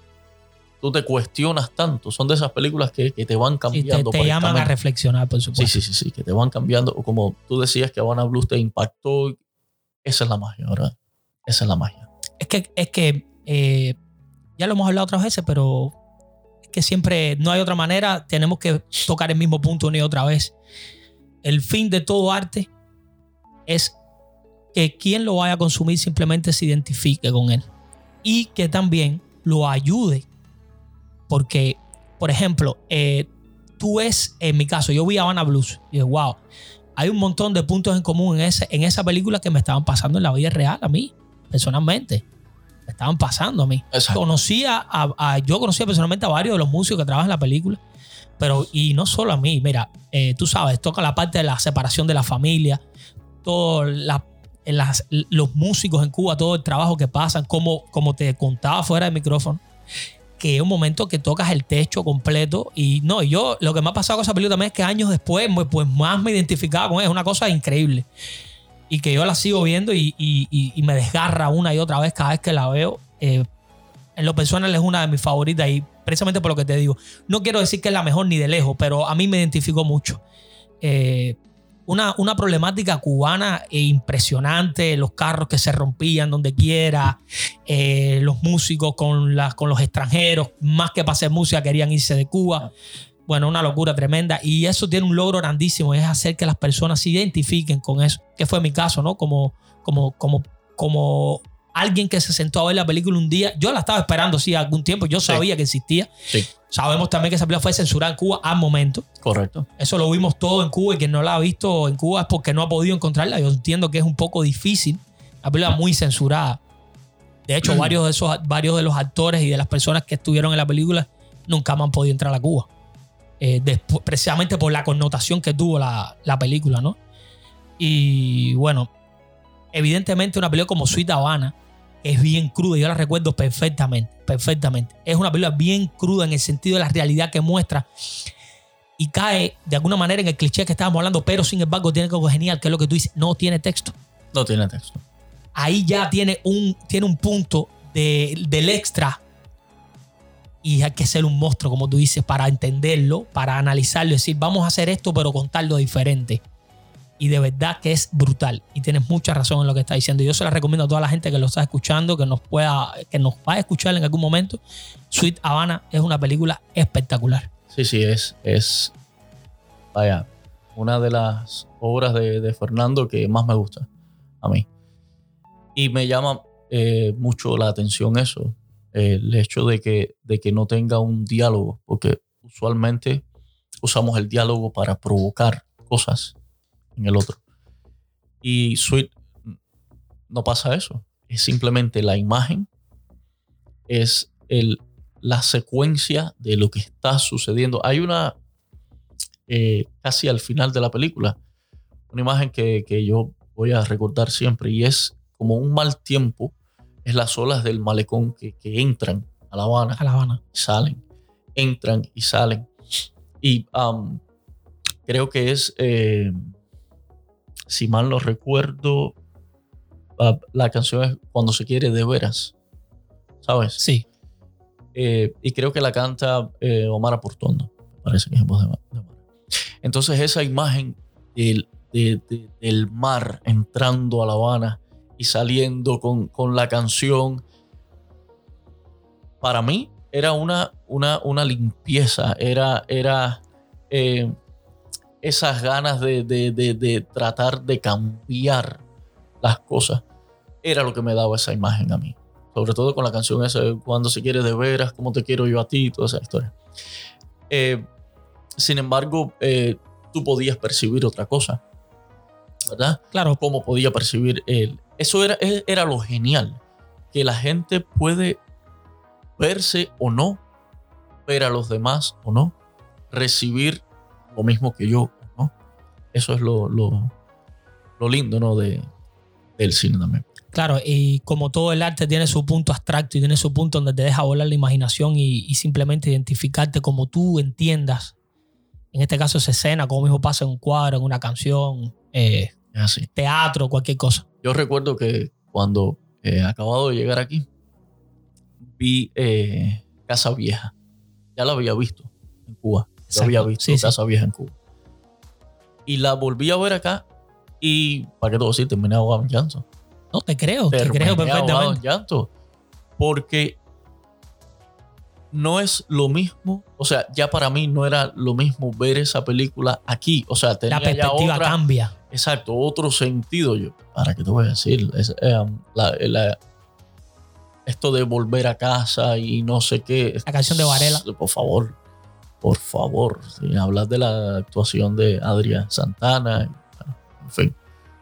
tú te cuestionas tanto. Son de esas películas que, que te van Sí, te, cambiando. te llaman a reflexionar, por Sí, supuesto. sí, sí, sí, que te van cambiando. O como tú decías que Habana Blues te impactó. Esa es la magia, ¿verdad? Esa es la magia. Es que, es que eh, ya lo hemos hablado otras veces, pero es que siempre no hay otra manera. Tenemos que tocar el mismo punto una y otra vez. El fin de todo arte es que quien lo vaya a consumir simplemente se identifique con él y que también lo ayude. Porque, por ejemplo, eh, tú ves, en mi caso, yo vi Habana Blues y dije, wow, hay un montón de puntos en común en, ese, en esa película que me estaban pasando en la vida real a mí, personalmente. Me estaban pasando a mí. Exacto. Conocía a, a- yo conocía personalmente a varios de los músicos que trabajan en la película, pero y no solo a mí, mira, eh, tú sabes, toca la parte de la separación de la familia, todos los músicos en Cuba, todo el trabajo que pasan, como, como te contaba fuera del micrófono, que es un momento que tocas el techo completo y no, yo lo que me ha pasado con esa película también es que años después, pues, pues más me identificaba con ella, es una cosa increíble y que yo la sigo viendo y- y me desgarra una y otra vez cada vez que la veo. Eh, en lo personal es una de mis favoritas y precisamente por lo que te digo. No quiero decir que es la mejor ni de lejos, pero a mí me identificó mucho. Eh, una, una problemática cubana e impresionante, los carros que se rompían donde quiera, eh, los músicos con, las, con los extranjeros, más que para hacer música querían irse de Cuba. Bueno, una locura tremenda. Y eso tiene un logro grandísimo, es hacer que las personas se identifiquen con eso, que fue mi caso, ¿no? Como, como, como, como alguien que se sentó a ver la película un día. Yo la estaba esperando, sí, algún tiempo. Yo sabía que existía. Sí, Sabemos también que esa película fue censurada en Cuba al momento. correcto. Eso lo vimos todo en Cuba y quien no la ha visto en Cuba es porque no ha podido encontrarla. Yo entiendo que es un poco difícil. La película muy censurada. De hecho, varios, de esos, varios de los actores y de las personas que estuvieron en la película nunca más han podido entrar a Cuba. Eh, precisamente por la connotación que tuvo la, la película, ¿no? Y bueno, evidentemente una película como Sweet Havana es bien cruda. Yo la recuerdo perfectamente, perfectamente. Es una película bien cruda en el sentido de la realidad que muestra y cae de alguna manera en el cliché que estábamos hablando, pero sin embargo tiene algo genial, que es lo que tú dices, no tiene texto. No tiene texto. Ahí ya tiene un, tiene un punto de- del extra y hay que ser un monstruo, como tú dices, para entenderlo, para analizarlo, decir, vamos a hacer esto, pero contarlo diferente. Y de verdad que es brutal. Y tienes mucha razón en lo que estás diciendo. Yo se la recomiendo a toda la gente que lo está escuchando, que nos pueda, que nos va a escuchar en algún momento. Sweet Havana es una película espectacular. Sí, sí, es, es, vaya, una de las obras de, de Fernando que más me gusta a mí. Y me llama eh, mucho la atención eso, el hecho de que, de que no tenga un diálogo, porque usualmente usamos el diálogo para provocar cosas en el otro. Y Sweet no pasa eso, es simplemente la imagen, es el, la secuencia de lo que está sucediendo. Hay una, eh, casi al final de la película, una imagen que, que yo voy a recordar siempre y es como un mal tiempo, es las olas del malecón que, que entran a La Habana A La Habana. salen, entran y salen. Y um, creo que es, eh, si mal no recuerdo, la canción es Cuando se quiere de veras, ¿sabes? Sí. Eh, y creo que la canta eh, Omar Aportondo. Parece que es voz de, de Omar. Entonces esa imagen del, de- de- del mar entrando a La Habana y saliendo con, con la canción, para mí era una, una, una limpieza, era, era eh, esas ganas de, de- de- de tratar de cambiar las cosas, era lo que me daba esa imagen a mí. Sobre todo con la canción esa, cuando se quiere de veras, como te quiero yo a ti, toda esa historia. Eh, sin embargo, eh, tú podías percibir otra cosa, ¿verdad? Claro. Cómo podía percibir él. Eso era, era lo genial, que la gente puede verse o no, ver a los demás o no, recibir lo mismo que yo, ¿no? Eso es lo, lo, lo lindo, ¿no? De, del cine también. Claro, y como todo el arte tiene su punto abstracto y tiene su punto donde te deja volar la imaginación y, simplemente identificarte como tú entiendas. En este caso esa escena, como mismo pasa en un cuadro, en una canción, eh, Así. teatro, cualquier cosa. Yo recuerdo que cuando he acabado de llegar aquí, vi eh, Casa Vieja. Ya la había visto en Cuba. Ya había visto Casa Vieja en Cuba. Y la volví a ver acá y, ¿para qué te voy a decir? Terminé ahogado en llanto. No, te creo, te creo perfectamente. En llanto. Porque no es lo mismo, o sea, ya para mí no era lo mismo ver esa película aquí, o sea, tenía la perspectiva cambia. Exacto, otro sentido. Yo, ¿para qué te voy a decir? Eh, esto de volver a casa y no sé qué. La canción de Varela. Por favor, por favor. hablar de la actuación de Adrián Santana, en fin.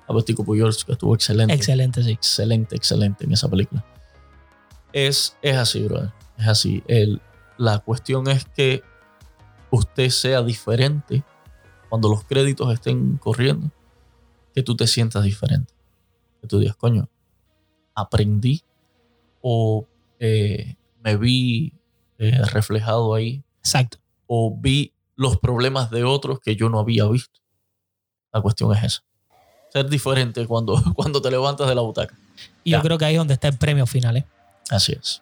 Albertico Puyol, que estuvo excelente. Excelente, sí. Excelente, excelente en esa película. Es, es así, brother. Es así. El, la cuestión es que usted sea diferente cuando los créditos estén corriendo, que tú te sientas diferente. Que tú digas, coño, aprendí o eh, me vi eh, reflejado ahí. Exacto. O vi los problemas de otros que yo no había visto. La cuestión es esa. Ser diferente cuando, cuando te levantas de la butaca. Y yo creo que ahí es donde está el premio final. ¿eh? Así es.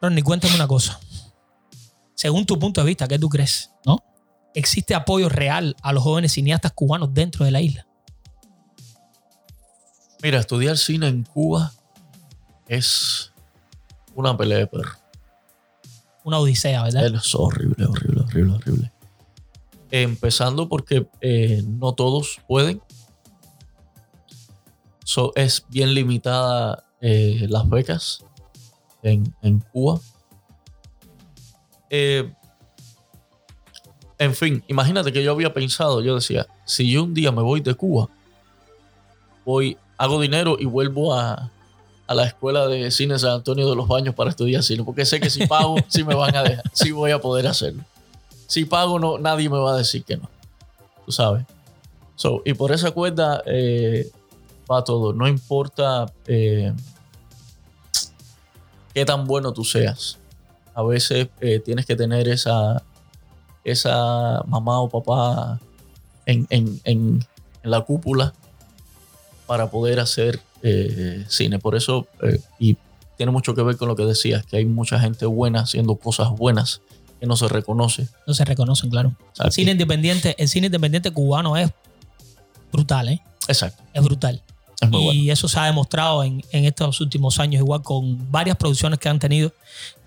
Ronnie, cuéntame una cosa. Según tu punto de vista, ¿qué tú crees? ¿No? ¿Existe apoyo real a los jóvenes cineastas cubanos dentro de la isla? Mira, estudiar cine en Cuba es una pelea de perro. Una odisea, ¿verdad? Es horrible, horrible, horrible, horrible. Empezando porque eh, no todos pueden. es bien limitada eh, las becas en, Cuba. Eh, en fin, imagínate que yo había pensado, yo decía, si yo un día me voy de Cuba, voy, hago dinero y vuelvo a, a la escuela de cine San Antonio de los Baños para estudiar cine, porque sé que si pago, sí me van a dejar, sí voy a poder hacerlo. Si pago, no, nadie me va a decir que no. Tú sabes. y por esa cuerda eh, va todo. No importa eh, qué tan bueno tú seas. A veces eh, tienes que tener esa, esa mamá o papá en, en la cúpula para poder hacer eh, cine. Por eso, eh, y tiene mucho que ver con lo que decías, que hay mucha gente buena haciendo cosas buenas que no se reconoce. No se reconocen, claro. El cine independiente, el cine independiente cubano es brutal, ¿eh? Exacto. Es brutal. y eso se ha demostrado en, estos últimos años, igual con varias producciones que han tenido,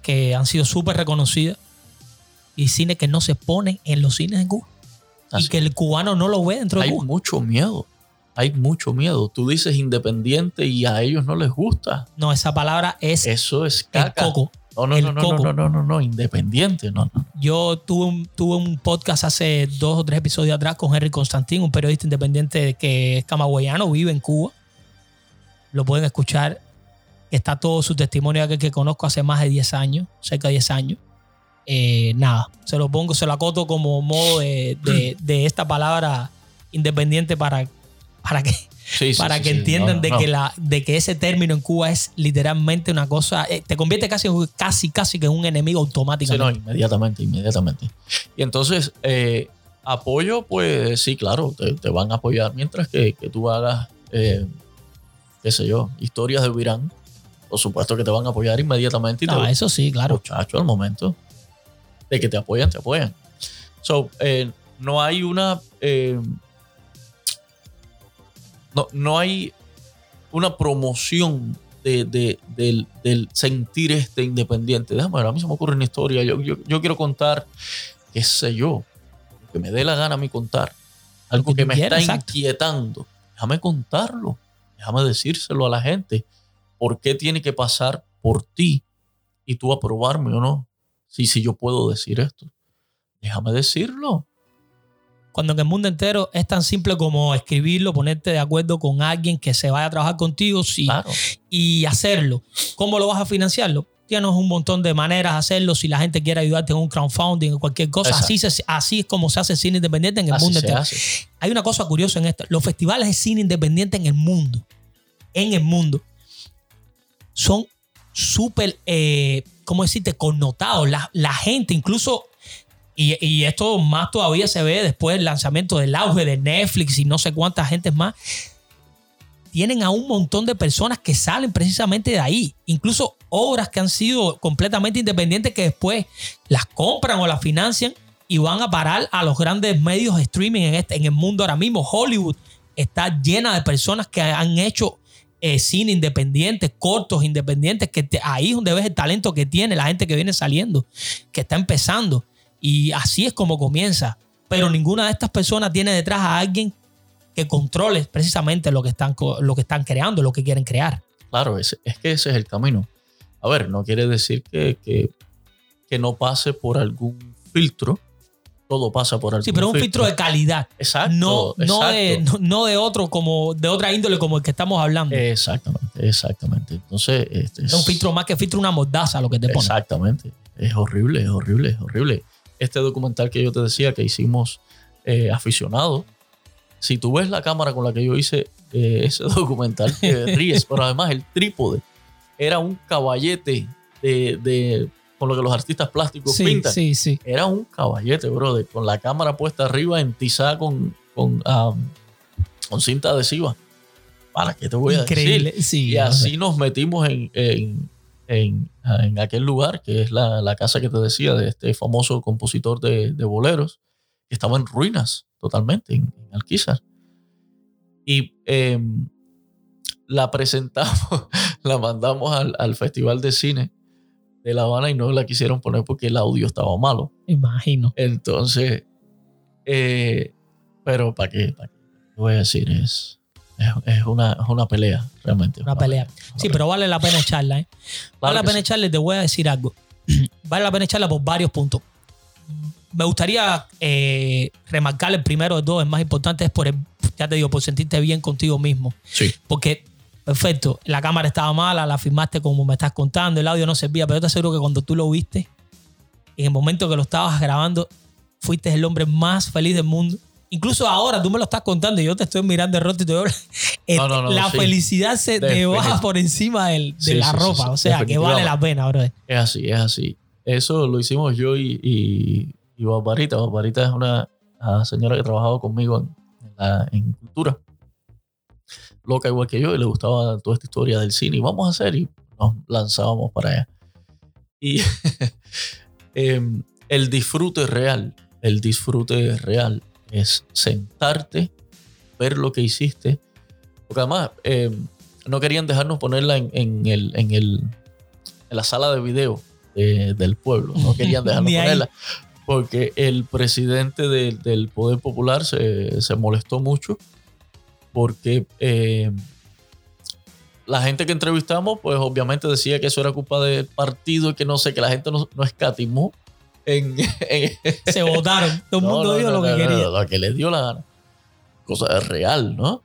que han sido súper reconocidas, y cine que no se pone en los cines de Cuba. Y que el cubano no lo ve dentro de Cuba. Hay mucho miedo hay mucho miedo. Tú dices independiente y a ellos no les gusta. No, esa palabra es. Eso es caca. El coco. No, no, no, no, no, no, no, no, independiente, no, no. Yo tuve un, tuve un podcast hace dos o tres episodios atrás con Henry Constantín, un periodista independiente que es camagüeyano, vive en Cuba. Lo pueden escuchar. Está todo su testimonio que, que conozco hace más de 10 años, cerca de 10 años. Eh, nada, se lo pongo, se lo acoto como modo de, de esta palabra independiente para para que, para que entiendan de, Que la, de que ese término en Cuba es literalmente una cosa, eh, te convierte casi, casi, casi que en un enemigo automático. Sí, no, inmediatamente, inmediatamente. Y entonces, eh, apoyo, pues sí, claro, te, van a apoyar mientras que, tú hagas, eh, qué sé yo, historias de Virán. Por supuesto que te van a apoyar inmediatamente. Y no, eso sí, claro. Muchacho, al momento de que te apoyan, te apoyan. So, no hay una no, no hay una promoción del, sentir este independiente. Déjame ver, a mí se me ocurre una historia. Yo, yo, quiero contar, qué sé yo, que me dé la gana a mí contar. Algo que, me está inquietando. Déjame contarlo. Déjame decírselo a la gente. ¿Por qué tiene que pasar por ti y tú aprobarme o no? Sí, sí, yo puedo decir esto. Déjame decirlo. Cuando en el mundo entero es tan simple como escribirlo, ponerte de acuerdo con alguien que se vaya a trabajar contigo sí, y hacerlo. ¿Cómo lo vas a financiarlo? Tienes un montón de maneras de hacerlo. Si la gente quiere ayudarte en un crowdfunding o cualquier cosa, así, así es como se hace cine independiente en el mundo entero. Hay una cosa curiosa en esto. Los festivales de cine independiente en el mundo, en el mundo, son súper, eh, ¿cómo decirte?, connotados. La, la gente, incluso y, esto más todavía se ve después del lanzamiento del auge de Netflix y no sé cuántas gentes más. Tienen a un montón de personas que salen precisamente de ahí. Incluso obras que han sido completamente independientes que después las compran o las financian y van a parar a los grandes medios de streaming en, este, en el mundo ahora mismo. Hollywood está llena de personas que han hecho eh, cine independiente, cortos independientes, que ahí es donde ves el talento que tiene la gente que viene saliendo, que está empezando. Y así es como comienza. Pero ninguna de estas personas tiene detrás a alguien que controle precisamente lo que están, lo que están creando, lo que quieren crear. Claro, es, es que ese es el camino. A ver, no quiere decir que, que, que no pase por algún filtro, todo pasa por algún Sí, pero un filtro, de calidad. Exacto. No, no, de, no, de, otro, como de otra índole como el que estamos hablando. Exactamente, exactamente. Entonces, este es, un filtro más que filtro una mordaza lo que te pone. Exactamente. Es horrible, es horrible, es horrible este documental que yo te decía que hicimos eh, aficionado, si tú ves la cámara con la que yo hice eh, ese documental, te ríes, pero además el trípode era un caballete de, con lo que los artistas plásticos pintan. Sí, sí. Era un caballete, brother, con la cámara puesta arriba entizada con, con, con cinta adhesiva. ¿Para qué te voy a decir? y así nos metimos en, en, aquel lugar, que es la, casa que te decía de este famoso compositor de, boleros, que estaba en ruinas totalmente, en, Alquizar. Y em, la presentamos, la mandamos al, Festival de Cine de La Habana y no la quisieron poner porque el audio estaba malo. Imagino. Entonces, eh, pero ¿para qué? ¿para qué? Voy a decir, es es, una, una, pelea, realmente. Una, pelea. sí, pero vale la pena echarla. ¿eh? Vale la pena echarla, te voy a decir algo. vale la pena echarla por varios puntos. Me gustaría eh, remarcar el primero de dos, el más importante es por el, ya te digo, por sentirte bien contigo mismo. Sí. Porque, perfecto, la cámara estaba mala, la filmaste como me estás contando, el audio no servía, pero yo te aseguro que cuando tú lo viste, en el momento que lo estabas grabando, fuiste el hombre más feliz del mundo Incluso ahora tú me lo estás contando y yo te estoy mirando el rostro y te veo. Eh, la felicidad se te baja por encima de la ropa. o sea, que vale la pena, bro. Es así, es así. Eso lo hicimos yo y, y, y Barbarita. Barbarita es una señora que trabajaba conmigo en, en, cultura. Loca igual que yo y le gustaba toda esta historia del cine. Y vamos a hacer y nos lanzábamos para allá. Y em, el disfrute real, el disfrute real es sentarte, ver lo que hiciste. Porque además eh, no querían dejarnos ponerla en, el, en, el, en la sala de video del pueblo. No querían dejarnos ponerla. Porque el presidente del Poder Popular se, molestó mucho porque eh, la gente que entrevistamos, pues obviamente decía que eso era culpa del partido y que no sé, que la gente no, no escatimó Se votaron. Todo el mundo dio lo que quería. lo que les dio la gana. Cosa real, ¿no?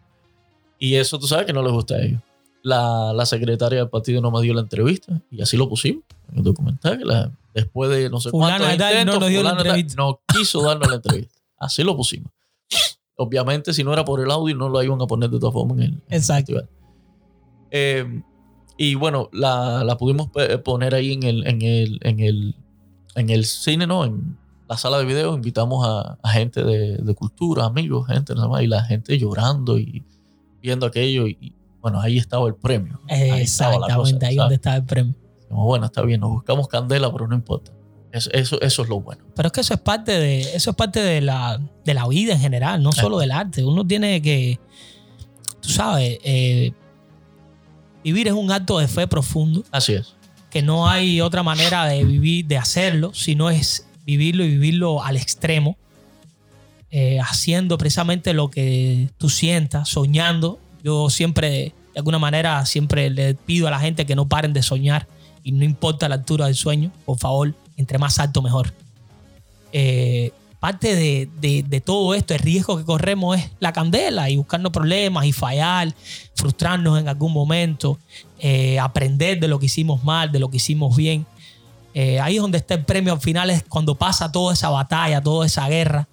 Y eso tú sabes que no les gusta a ellos. La, la, secretaria del partido no me dio la entrevista y así lo pusimos en el documental. después de no sé cuántos intentos, no, dio la no quiso darnos la entrevista. Así lo pusimos. Obviamente, si no era por el audio, no lo iban a poner de todas formas en el, Exacto. Eh, y bueno, la, la, pudimos poner ahí en el, en el, en el en el cine, ¿no? En la sala de video invitamos a, gente de, cultura, amigos, gente, y la gente llorando y viendo aquello. Y bueno, ahí estaba el premio. Exactamente, ahí, donde estaba el premio. bueno, está bien, nos buscamos candela, pero no importa. Eso, eso, es lo bueno. Pero es que eso es parte de, eso es parte de la, de la vida en general, no solo del arte. Uno tiene que, tú sabes, eh, vivir es un acto de fe profundo. Así es que no hay otra manera de vivir, de hacerlo, sino es vivirlo y vivirlo al extremo, eh, haciendo precisamente lo que tú sientas, soñando. Yo siempre De alguna manera siempre le pido a la gente que no paren de soñar y no importa la altura del sueño, por favor, entre más alto mejor. Eh, parte de, todo esto, el riesgo que corremos es la candela y buscarnos problemas y fallar, frustrarnos en algún momento, eh, aprender de lo que hicimos mal, de lo que hicimos bien. Eh, ahí es donde está el premio al final, es cuando pasa toda esa batalla, toda esa guerra,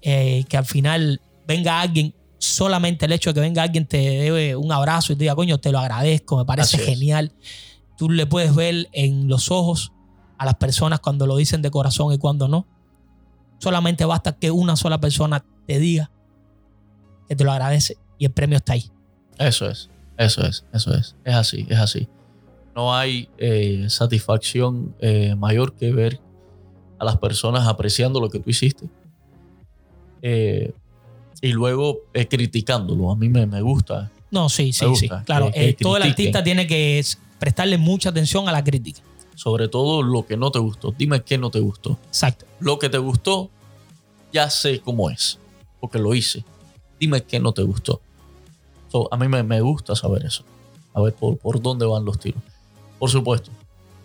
que al final venga alguien, solamente el hecho de que venga alguien te debe un abrazo y te diga, coño, te lo agradezco, me parece genial. Tú le puedes ver en los ojos a las personas cuando lo dicen de corazón y cuando no. Solamente basta que una sola persona te diga que te lo agradece y el premio está ahí. Eso es, eso es, eso es. Es así, es así. No hay eh, satisfacción eh, mayor que ver a las personas apreciando lo que tú hiciste. Eh, y luego criticándolo. A mí me, me, gusta. No, sí, sí, sí. Claro, todo el artista tiene que prestarle mucha atención a la crítica sobre todo lo que no te gustó. Dime qué no te gustó. Exacto. Lo que te gustó, ya sé cómo es, porque lo hice. Dime qué no te gustó. a mí me, gusta saber eso. A ver por, por dónde van los tiros. Por supuesto,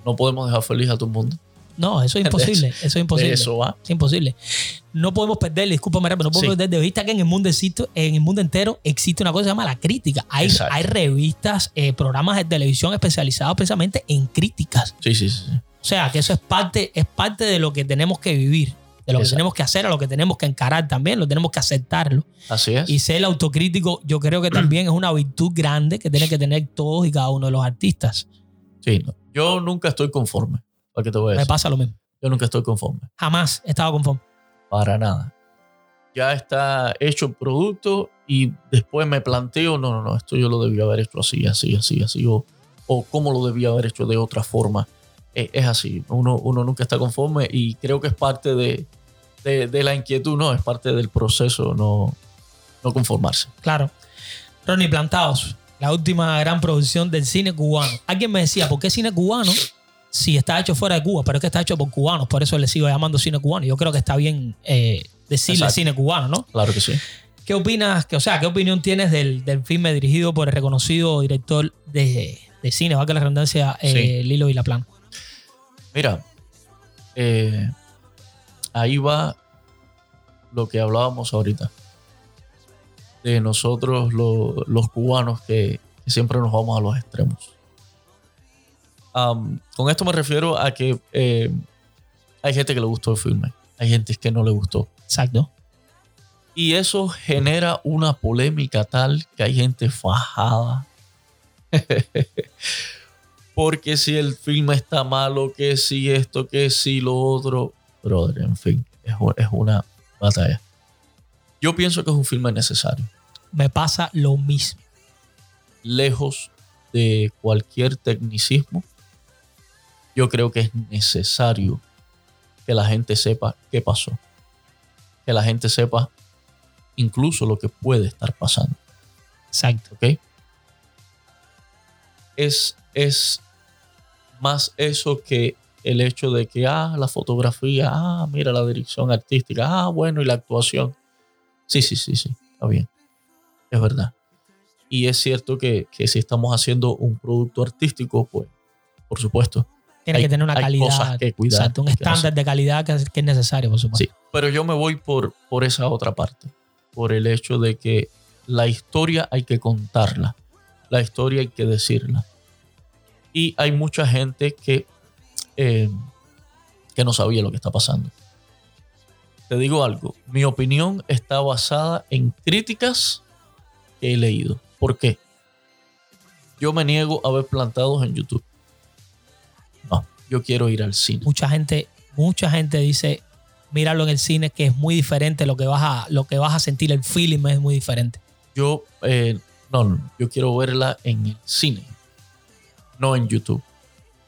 no podemos dejar feliz a todo el mundo. No, eso es imposible. Eso es imposible. Eso va. Es imposible. No podemos perder, discúlpame, pero no podemos perder de vista que en el mundo existe, en el mundo entero existe una cosa que se llama la crítica. Hay, hay revistas, eh, programas de televisión especializados precisamente en críticas. Sí, sí, sí. O sea, que eso es parte, es parte de lo que tenemos que vivir, de lo que tenemos que hacer, a lo que tenemos que encarar también, lo tenemos que aceptarlo. Así es. Y ser autocrítico, yo creo que también es una virtud grande que tienen que tener todos y cada uno de los artistas. Sí, yo nunca estoy conforme. Me pasa lo mismo. Yo nunca estoy conforme. Jamás he estado conforme. Para nada. Ya está hecho el producto y después me planteo, no, no, no, esto yo lo debía haber hecho así, así, así, así, o, o cómo lo debía haber hecho de otra forma. Eh, es, así, uno, uno nunca está conforme y creo que es parte de, de, la inquietud, no, es parte del proceso, no, no conformarse. Claro. Ronnie Plantados, la última gran producción del cine cubano. Alguien me decía, ¿por qué cine cubano si está hecho fuera de Cuba, pero es que está hecho por cubanos, por eso le sigo llamando cine cubano. Yo creo que está bien eh, decirle cine cubano, ¿no? Claro que sí. ¿Qué opinas, que, o sea, qué opinión tienes del, filme dirigido por el reconocido director de, cine, va que la redundancia, eh, Lilo y la Plan? Mira, eh, ahí va lo que hablábamos ahorita. De nosotros los cubanos que siempre nos vamos a los extremos con esto me refiero a que eh, hay gente que le gustó el filme, hay gente que no le gustó. Exacto. Y eso genera una polémica tal que hay gente fajada. Porque si el filme está malo, que si esto, que si lo otro. Brother, en fin, es, es una batalla. Yo pienso que es un filme necesario. Me pasa lo mismo. Lejos de cualquier tecnicismo, yo creo que es necesario que la gente sepa qué pasó. Que la gente sepa incluso lo que puede estar pasando. Exacto. ¿Ok? Es, es más eso que el hecho de que, ah, la fotografía, ah, mira la dirección artística, ah, bueno, y la actuación. Sí, sí, sí, sí, está bien. Es verdad. Y es cierto que, que si estamos haciendo un producto artístico, pues, por supuesto, tiene que tener una calidad. que cuidar. un estándar de calidad que, es necesario, por supuesto. Sí, pero yo me voy por, por esa otra parte. Por el hecho de que la historia hay que contarla. La historia hay que decirla. Y hay mucha gente que, eh, que no sabía lo que está pasando. Te digo algo. Mi opinión está basada en críticas que he leído. ¿Por qué? Yo me niego a ver plantados en YouTube yo quiero ir al cine. Mucha gente, mucha gente dice, míralo en el cine, que es muy diferente, lo que vas a, lo que vas a sentir, el feeling es muy diferente. Yo, eh, no, yo quiero verla en el cine, no en YouTube.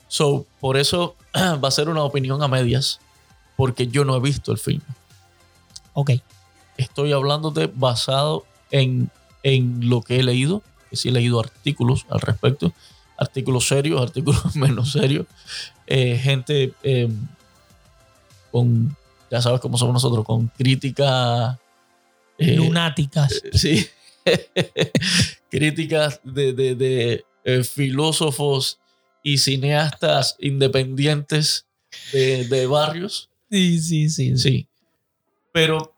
So, por eso va a ser una opinión a medias, porque yo no he visto el filme. Ok. Estoy hablándote basado en, en lo que he leído, que sí he leído artículos al respecto, artículos serios, artículos menos serios, eh, gente eh, con, ya sabes cómo somos nosotros, con crítica... Eh, Lunáticas. sí. críticas de, de- de, filósofos y cineastas independientes de, de barrios. Sí, sí, sí. Sí. Pero,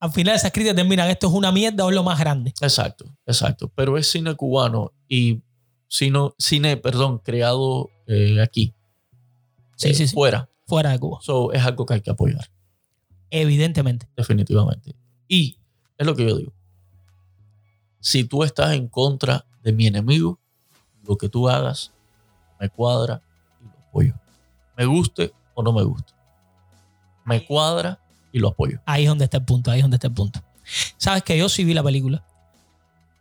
Al final esas críticas terminan, esto es una mierda o es lo más grande. exacto, exacto. Pero es cine cubano y sino, cine, perdón, creado eh, aquí. Sí, eh, sí, sí. Fuera. Fuera de Cuba. So, es algo que hay que apoyar. Evidentemente. definitivamente. Y es lo que yo digo. Si tú estás en contra de mi enemigo, lo que tú hagas me cuadra y lo apoyo. Me guste o no me guste. Me cuadra y lo apoyo. Ahí es donde está el punto, ahí es donde está el punto. Sabes que yo sí vi la película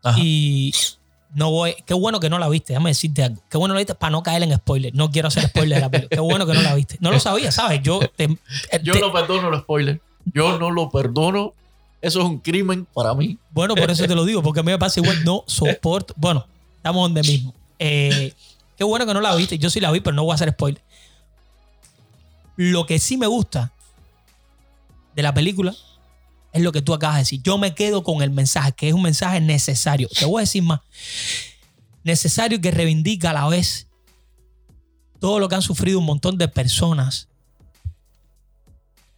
Ajá. y no voy. Qué bueno que no la viste, déjame decirte algo. Qué bueno que la viste para no caer en spoiler. No quiero hacer spoiler de la película. Qué bueno que no la viste. No lo sabía, ¿sabes? Yo te, eh, Yo no perdono los spoilers. Yo no lo perdono. Eso es un crimen para mí. Bueno, por eso te lo digo, porque a mí me pasa igual. No soporto. Bueno, estamos donde mismo. Eh, qué bueno que no la viste. Yo sí la vi, pero no voy a hacer spoiler. Lo que sí me gusta de la película es lo que tú acabas de decir. Yo me quedo con el mensaje, que es un mensaje necesario. Te voy a decir más. Necesario que reivindica a la vez todo lo que han sufrido un montón de personas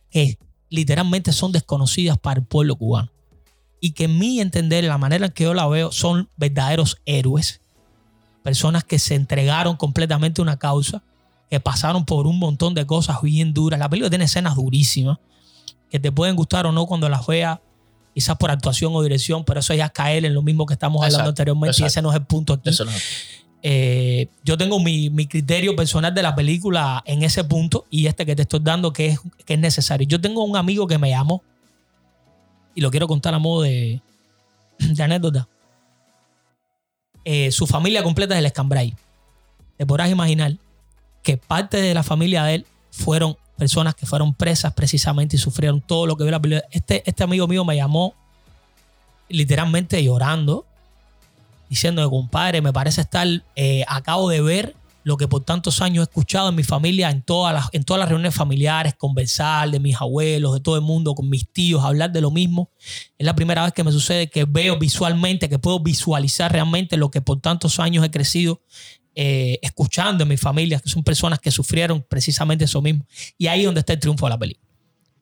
que literalmente son desconocidas para el pueblo cubano y que en mi entender, la manera en que yo la veo, son verdaderos héroes. Personas que se entregaron completamente a una causa, que pasaron por un montón de cosas bien duras. La película tiene escenas durísimas, que te pueden gustar o no cuando las veas, quizás por actuación o dirección, pero eso ya es caer en lo mismo que estamos hablando Exacto, anteriormente y ese no es el punto aquí. Eso no es- Eh, yo tengo mi, mi criterio personal de la película en ese punto y este que te estoy dando que es, que es necesario. Yo tengo un amigo que me llamó y lo quiero contar a modo de, de anécdota. Eh, su familia completa es del Escambray. Te podrás imaginar que parte de la familia de él fueron personas que fueron presas precisamente y sufrieron todo lo que vio la película. Este, este amigo mío me llamó literalmente llorando diciendo compadre, me parece estar, eh, acabo de ver lo que por tantos años he escuchado en mi familia, en todas, las, en todas las reuniones familiares, conversar de mis abuelos, de todo el mundo, con mis tíos, hablar de lo mismo. Es la primera vez que me sucede que veo visualmente, que puedo visualizar realmente lo que por tantos años he crecido eh, escuchando en mi familia, que son personas que sufrieron precisamente eso mismo. Y ahí es donde está el triunfo de la película.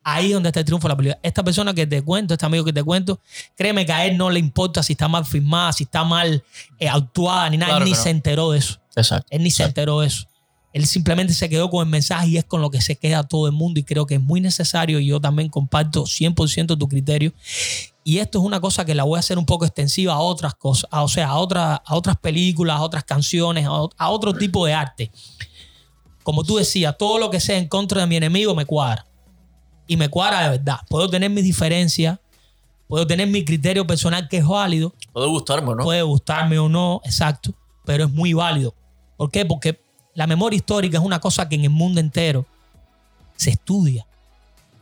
Ahí es donde está el triunfo de la película. Esta persona que te cuento, este amigo que te cuento, créeme que a él no le importa si está mal filmada, si está mal eh, actuada, ni nada. Claro él ni no. se enteró de eso. Exacto. Él ni se enteró de eso. Él simplemente se quedó con el mensaje y es con lo que se queda todo el mundo y creo que es muy necesario y yo también comparto 100% tu criterio. Y esto es una cosa que la voy a hacer un poco extensiva a otras cosas, a- o sea, a, otra- a otras películas, a otras canciones, a, a otro tipo de arte. Como tú decías, todo lo que sea en contra de mi enemigo me cuadra. Y me cuadra de verdad. Puedo tener mis diferencias, puedo tener mi criterio personal que es válido, Puede gustarme, ¿no? puede gustarme o no, exacto, pero es muy válido. ¿Por qué? Porque la memoria histórica es una cosa que en el mundo entero se estudia.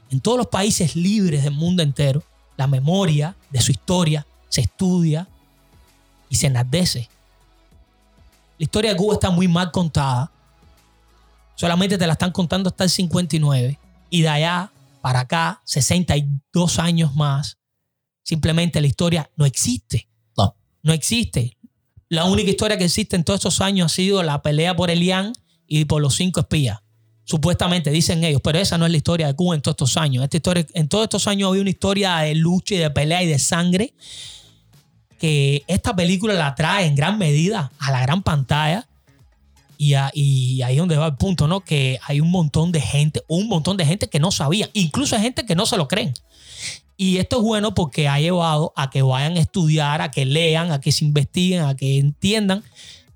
En todos los países libres del mundo entero, la memoria de su historia se estudia y se enardece. La historia de Cuba está muy mal contada. Solamente te la están contando hasta el 59. Y de allá para acá, 62 años más, simplemente la historia no existe. No. No existe. La única historia que existe en todos estos años ha sido la pelea por Elián y por los cinco espías. Supuestamente dicen ellos, pero esa no es la historia de Cuba en todos estos años. Esta historia, en todos estos años había una historia de lucha y de pelea y de sangre que esta película la trae en gran medida a la gran pantalla. Y, y ahí es donde va el punto, ¿no? Que hay un montón de gente, un montón de gente que no sabía, incluso hay gente que no se lo creen. Y esto es bueno porque ha llevado a que vayan a estudiar, a que lean, a que se investiguen, a que entiendan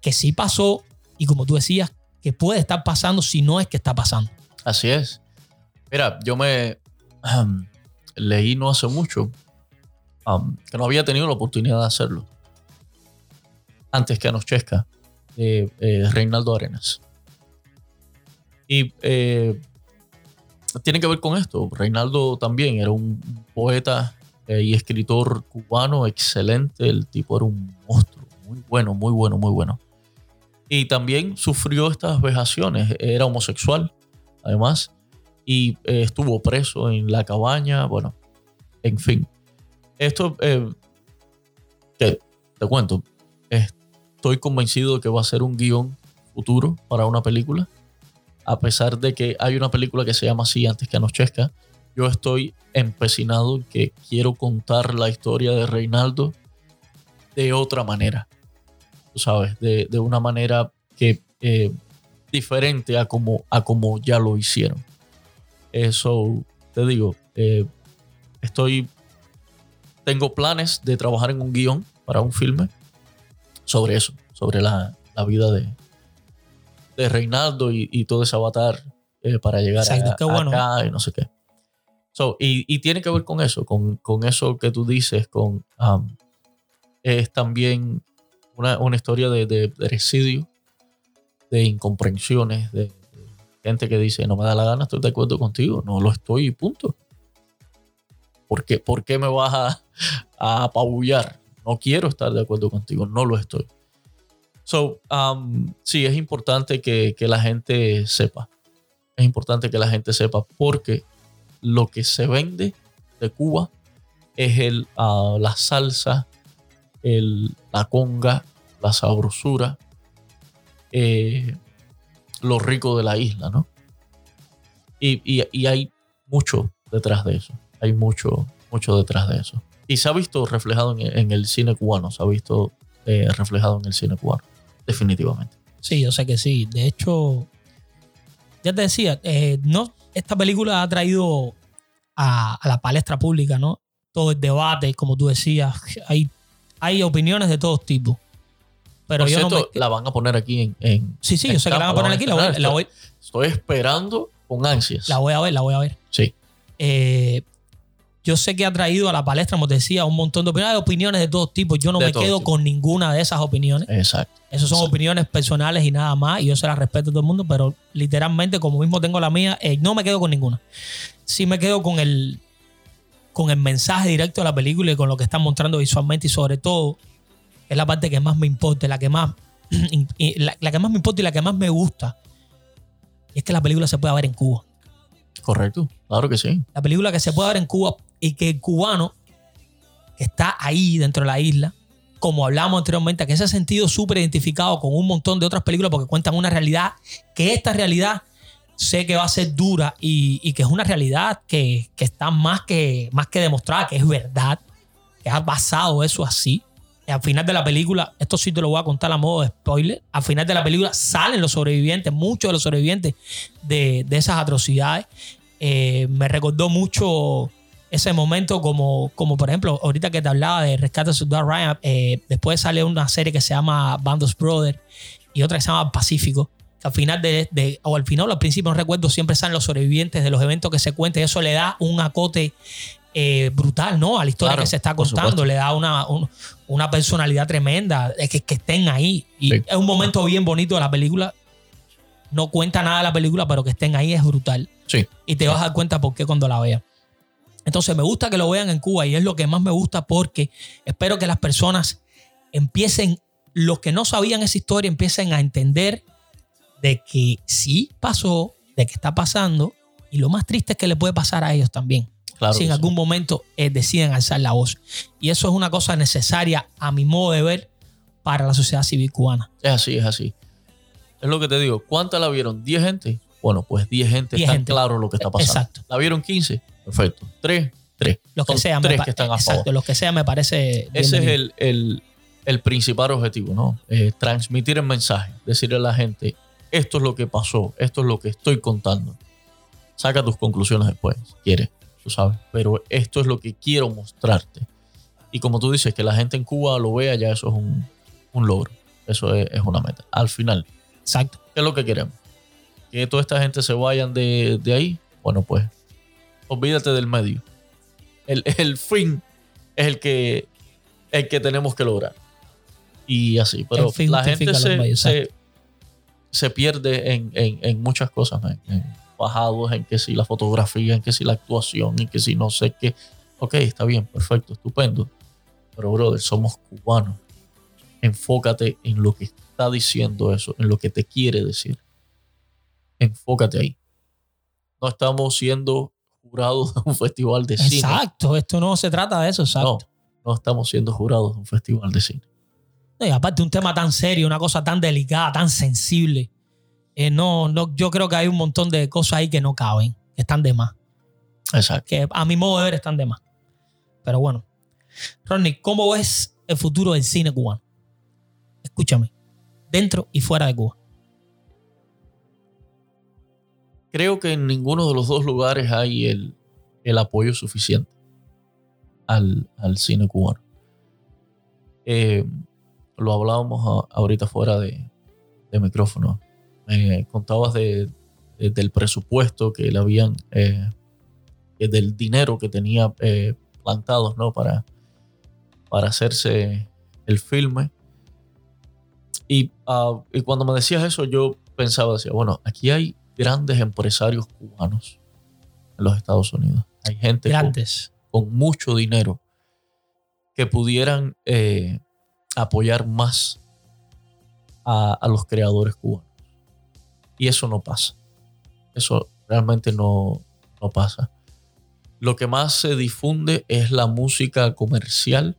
que sí pasó y como tú decías, que puede estar pasando si no es que está pasando. Así es. Mira, yo me leí no hace mucho am, que no había tenido la oportunidad de hacerlo. Antes que Anochezca, de eh, Reinaldo Arenas. Y eh, tiene que ver con esto. Reinaldo también era un poeta eh, y escritor cubano excelente. El tipo era un monstruo. Muy bueno, muy bueno, muy bueno. Y también sufrió estas vejaciones. Era homosexual, además. Y eh, estuvo preso en la cabaña. Bueno, en fin. Esto, eh, que te cuento, estoy convencido de que va a ser un guion futuro para una película. A pesar de que hay una película que se llama así antes que Anochezca, yo estoy empecinado que quiero contar la historia de Reinaldo de otra manera. Tú sabes, de, una manera que eh, diferente a como, a como ya lo hicieron. Eso, te digo, eh, estoy, tengo planes de trabajar en un guion para un filme sobre eso, sobre la, vida de, de Reinaldo y, todo ese avatar eh, para llegar a, acá y no sé qué. y, tiene que ver con eso, con, eso que tú dices, con um, es también una, historia de, de, de, de incomprensiones, de, gente que dice, no me da la gana, estoy de acuerdo contigo, no lo estoy punto. ¿Por qué, ¿Por qué me vas a, a, apabullar? No quiero estar de acuerdo contigo, no lo estoy. So, um, sí, es importante que, la gente sepa. Es importante que la gente sepa porque lo que se vende de Cuba es el, uh, la salsa, el, la conga, la sabrosura, eh, lo rico de la isla, ¿no? Y, hay mucho detrás de eso. Hay mucho, mucho detrás de eso. Y se ha visto reflejado en, el cine cubano, se ha visto eh, reflejado en el cine cubano, definitivamente. Sí, yo sé que sí. De hecho, ya te decía, eh, no, esta película ha traído a, la palestra pública, ¿no? Todo el debate, como tú decías, hay, hay opiniones de todos tipos. Pero yo no la van a poner aquí en. sí, sí, yo sé que la van a poner aquí. La voy, Estoy esperando con ansias. La voy a ver, la voy a ver. Sí. Eh, yo sé que ha traído a la palestra, como te decía, un montón de opiniones, opiniones de todos tipos. Yo no me quedo con ninguna de esas opiniones. Exacto. Esas son opiniones personales y nada más. Y yo se las respeto a todo el mundo, pero literalmente, como mismo tengo la mía, eh, no me quedo con ninguna. Sí me quedo con el, con el mensaje directo de la película y con lo que están mostrando visualmente y sobre todo es la parte que más me importa, la que más, la, que más me importa y la que más me gusta. Y es que la película se puede ver en Cuba. Correcto, claro que sí. La película que se puede ver en Cuba y que el cubano está ahí dentro de la isla, como hablamos anteriormente, que se ha sentido súper identificado con un montón de otras películas porque cuentan una realidad, que esta realidad sé que va a ser dura y, que es una realidad que, que, está más que, más que demostrada, que es verdad, que ha basado eso así al final de la película, esto sí te lo voy a contar a modo de spoiler, al final de la película salen los sobrevivientes, muchos de los sobrevivientes de, esas atrocidades. Eh, me recordó mucho ese momento como, como por ejemplo, ahorita que te hablaba de Rescate de Soldado Ryan, eh, después sale una serie que se llama Bandos Brothers y otra que se llama Pacífico. Que al final de, o al final o al principio, no recuerdo, siempre salen los sobrevivientes de los eventos que se cuentan y eso le da un acote eh, brutal, ¿no? A la historia que se está contando, le da una, una personalidad tremenda, es que, que estén ahí. Y es un momento bien bonito de la película. No cuenta nada de la película, pero que estén ahí es brutal. Sí. Y te vas a dar cuenta por qué cuando la veas. Entonces me gusta que lo vean en Cuba y es lo que más me gusta porque espero que las personas empiecen, los que no sabían esa historia, empiecen a entender de que sí pasó, de que está pasando y lo más triste es que le puede pasar a ellos también si en algún momento eh, deciden alzar la voz. Y eso es una cosa necesaria, a mi modo de ver, para la sociedad civil cubana. Es así, es así. Es lo que te digo. ¿Cuántas la vieron? ¿10 gente? Bueno, pues 10 gente está claro lo que está pasando. Exacto. ¿La vieron 15? Perfecto. 3, 3. Los que sean. Tres que están a exacto, los que sea me parece. Ese es el, el, el, principal objetivo, ¿no? Eh, transmitir el mensaje, decirle a la gente, esto es lo que pasó, esto es lo que estoy contando. Saca tus conclusiones después, si quieres tú sabes, pero esto es lo que quiero mostrarte. Y como tú dices, que la gente en Cuba lo vea, ya eso es un, un logro, eso es, es, una meta. Al final, exacto. ¿Qué es lo que queremos? Que toda esta gente se vayan de, de ahí. Bueno, pues, olvídate del medio. El, el, fin es el que, el que tenemos que lograr. Y así, pero la gente se, se, se, pierde en, en, en muchas cosas, man bajados en que si la fotografía, en que si la actuación, en que si no sé qué. Ok, está bien, perfecto, estupendo. Pero, brother, somos cubanos. Enfócate en lo que está diciendo eso, en lo que te quiere decir. Enfócate ahí. No estamos siendo jurados de un festival de cine. Exacto, esto no se trata de eso, exacto. No, no estamos siendo jurados de un festival de cine. y aparte, un tema tan serio, una cosa tan delicada, tan sensible. Eh, no, no, yo creo que hay un montón de cosas ahí que no caben, que están de más. Exacto. Que a mi modo de ver están de más. Pero bueno. Ronnie, ¿cómo ves el futuro del cine cubano? Escúchame. Dentro y fuera de Cuba. Creo que en ninguno de los dos lugares hay el, el apoyo suficiente al, al cine cubano. Eh, lo hablábamos ahorita fuera de, de micrófono. Me contabas de, del presupuesto que le habían, eh, del dinero que tenía eh, plantados ¿no? para, para hacerse el filme. Y, uh, y, cuando me decías eso, yo pensaba, decía, bueno, aquí hay grandes empresarios cubanos en los Estados Unidos. Hay gente Grandes. Con, con mucho dinero que pudieran eh, apoyar más a, a, los creadores cubanos. Y eso no pasa. Eso realmente no, no pasa. Lo que más se difunde es la música comercial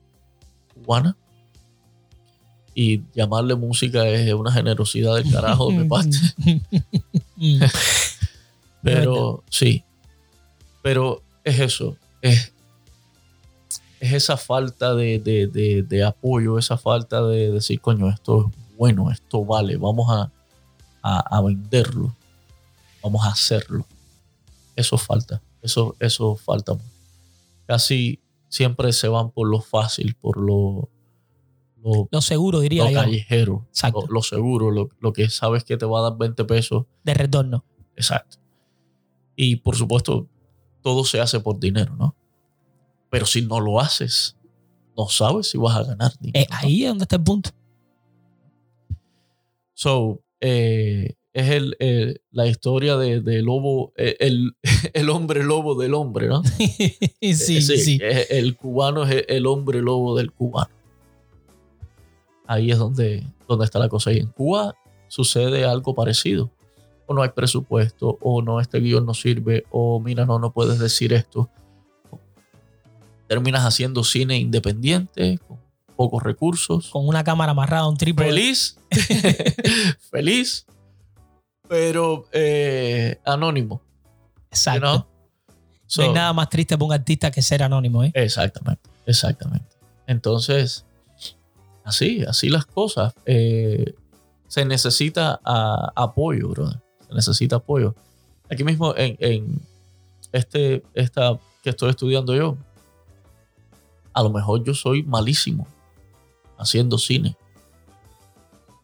cubana. Y llamarle música es una generosidad del carajo de mi Pero sí. Pero es eso. Es, es esa falta de, de, de, de, apoyo, esa falta de decir, coño, esto es bueno, esto vale, vamos a, a, a venderlo, vamos a hacerlo. Eso falta, eso, eso falta. Casi siempre se van por lo fácil, por lo, lo, lo seguro, diría lo yo. callejero, Exacto. lo, lo seguro, lo, lo, que sabes que te va a dar 20 pesos. De retorno. Exacto. Y por supuesto, todo se hace por dinero, ¿no? Pero si no lo haces, no sabes si vas a ganar dinero. Eh, ahí es donde está el punto. So, eh, es el, eh, la historia de, de lobo, eh, el, el, hombre lobo del hombre, ¿no? sí, sí, sí. El cubano es el hombre lobo del cubano. Ahí es donde, donde está la cosa. Y en Cuba sucede algo parecido. O no hay presupuesto, o no, este guion no sirve, o mira, no, no puedes decir esto. Terminas haciendo cine independiente, con pocos recursos. Con una cámara amarrada un trípode. Feliz. Feliz. Pero eh, anónimo. Exacto. You know? so, no hay nada más triste para un artista que ser anónimo, ¿eh? Exactamente, exactamente. Entonces, así, así las cosas. Eh, se necesita a, apoyo, brother. Se necesita apoyo. Aquí mismo en, en este, esta que estoy estudiando yo, a lo mejor yo soy malísimo haciendo cine,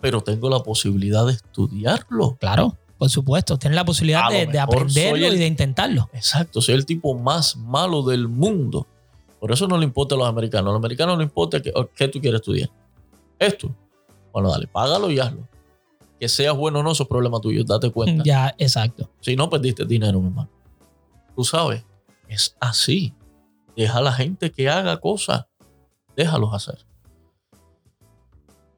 pero tengo la posibilidad de estudiarlo. Claro, por supuesto, tienes la posibilidad de, de, aprenderlo el, y de intentarlo. Exacto, soy el tipo más malo del mundo. Por eso no le importa a los americanos. A los americanos no le importa qué tú quieres estudiar. Esto. Bueno, dale, págalo y hazlo. Que seas bueno o no, eso es problema tuyo, date cuenta. Ya, exacto. Si no perdiste dinero, mi hermano. Tú sabes, es así. Deja a la gente que haga cosas. Déjalos hacer.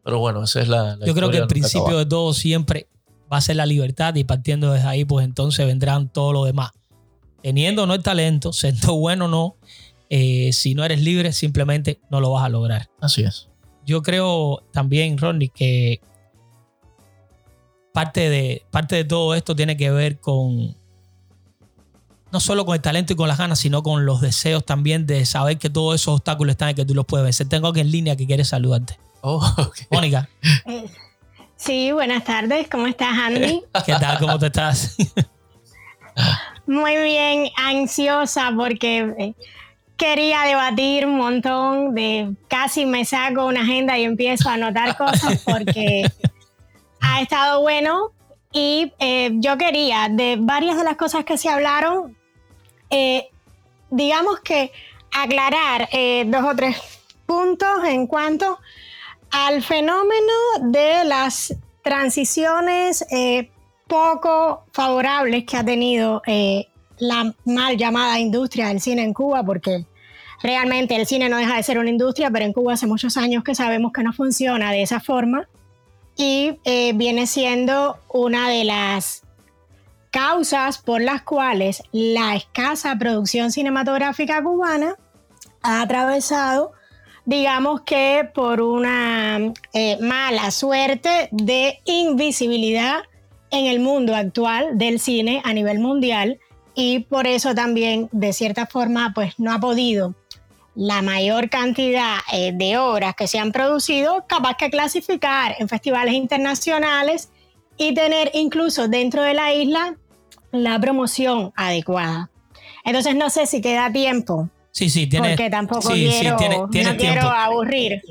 Pero bueno, esa es la. la Yo creo que el principio de todo siempre va a ser la libertad y partiendo desde ahí, pues entonces vendrán todo lo demás. Teniendo o no el talento, siendo bueno o no, eh, si no eres libre, simplemente no lo vas a lograr. Así es. Yo creo también, Ronnie, que parte de, parte de todo esto tiene que ver con no solo con el talento y con las ganas, sino con los deseos también de saber que todos esos obstáculos están y que tú los puedes vencer. Tengo alguien en línea que quiere saludarte. Oh, okay. Mónica. Sí, buenas tardes. ¿Cómo estás, Andy? ¿Qué tal? ¿Cómo te estás? Muy bien, ansiosa porque eh, quería debatir un montón de casi me saco una agenda y empiezo a anotar cosas porque ha estado bueno. Y eh, yo quería de varias de las cosas que se hablaron eh, digamos que aclarar eh, dos o tres puntos en cuanto al fenómeno de las transiciones poco favorables que ha tenido la mal llamada industria del cine en Cuba, porque realmente el cine no deja de ser una industria, pero en Cuba hace muchos años que sabemos que no funciona de esa forma. Y eh, viene siendo una de las causas por las cuales la escasa producción cinematográfica cubana ha atravesado digamos que por una eh, mala suerte de invisibilidad en el mundo actual del cine a nivel mundial y por eso también de cierta forma pues no ha podido la mayor cantidad eh, de obras que se han producido capaz que clasificar en festivales internacionales y tener incluso dentro de la isla la promoción adecuada. Entonces no sé si queda tiempo. Sí, sí, tiene. Porque tampoco quiero, no quiero aburrir.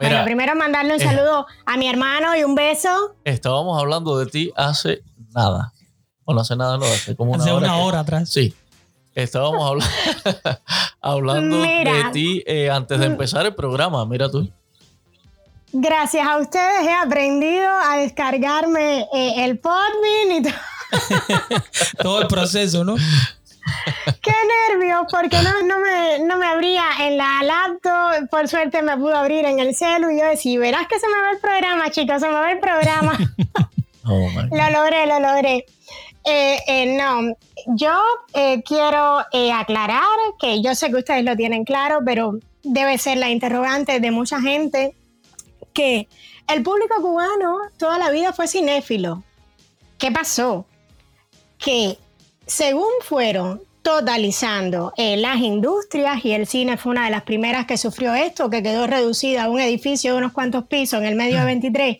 bueno, primero mandarle un eh. saludo a mi hermano y un beso. Estábamos hablando de ti hace nada. O no hace nada, no, hace como una hace hora. una hora atrás. Sí. Estábamos hablando, de ti eh, antes de empezar el programa, mira tú. Gracias a ustedes he aprendido a descargarme eh, el Podbean y todo. todo el proceso, ¿no? Qué nervios, porque no, no, me, no me abría en la laptop. Por suerte me pudo abrir en el celu y yo decía, verás que se me va el programa, chicos, se me va el programa. Oh, lo logré, lo logré. Eh, eh, no, yo eh, quiero aclarar que yo sé que ustedes lo tienen claro, pero debe ser la interrogante de mucha gente que el público cubano toda la vida fue cinéfilo. ¿Qué pasó? Que según fueron totalizando las industrias y el cine fue una de las primeras que sufrió esto, que quedó reducida a un edificio de unos cuantos pisos en el medio de 23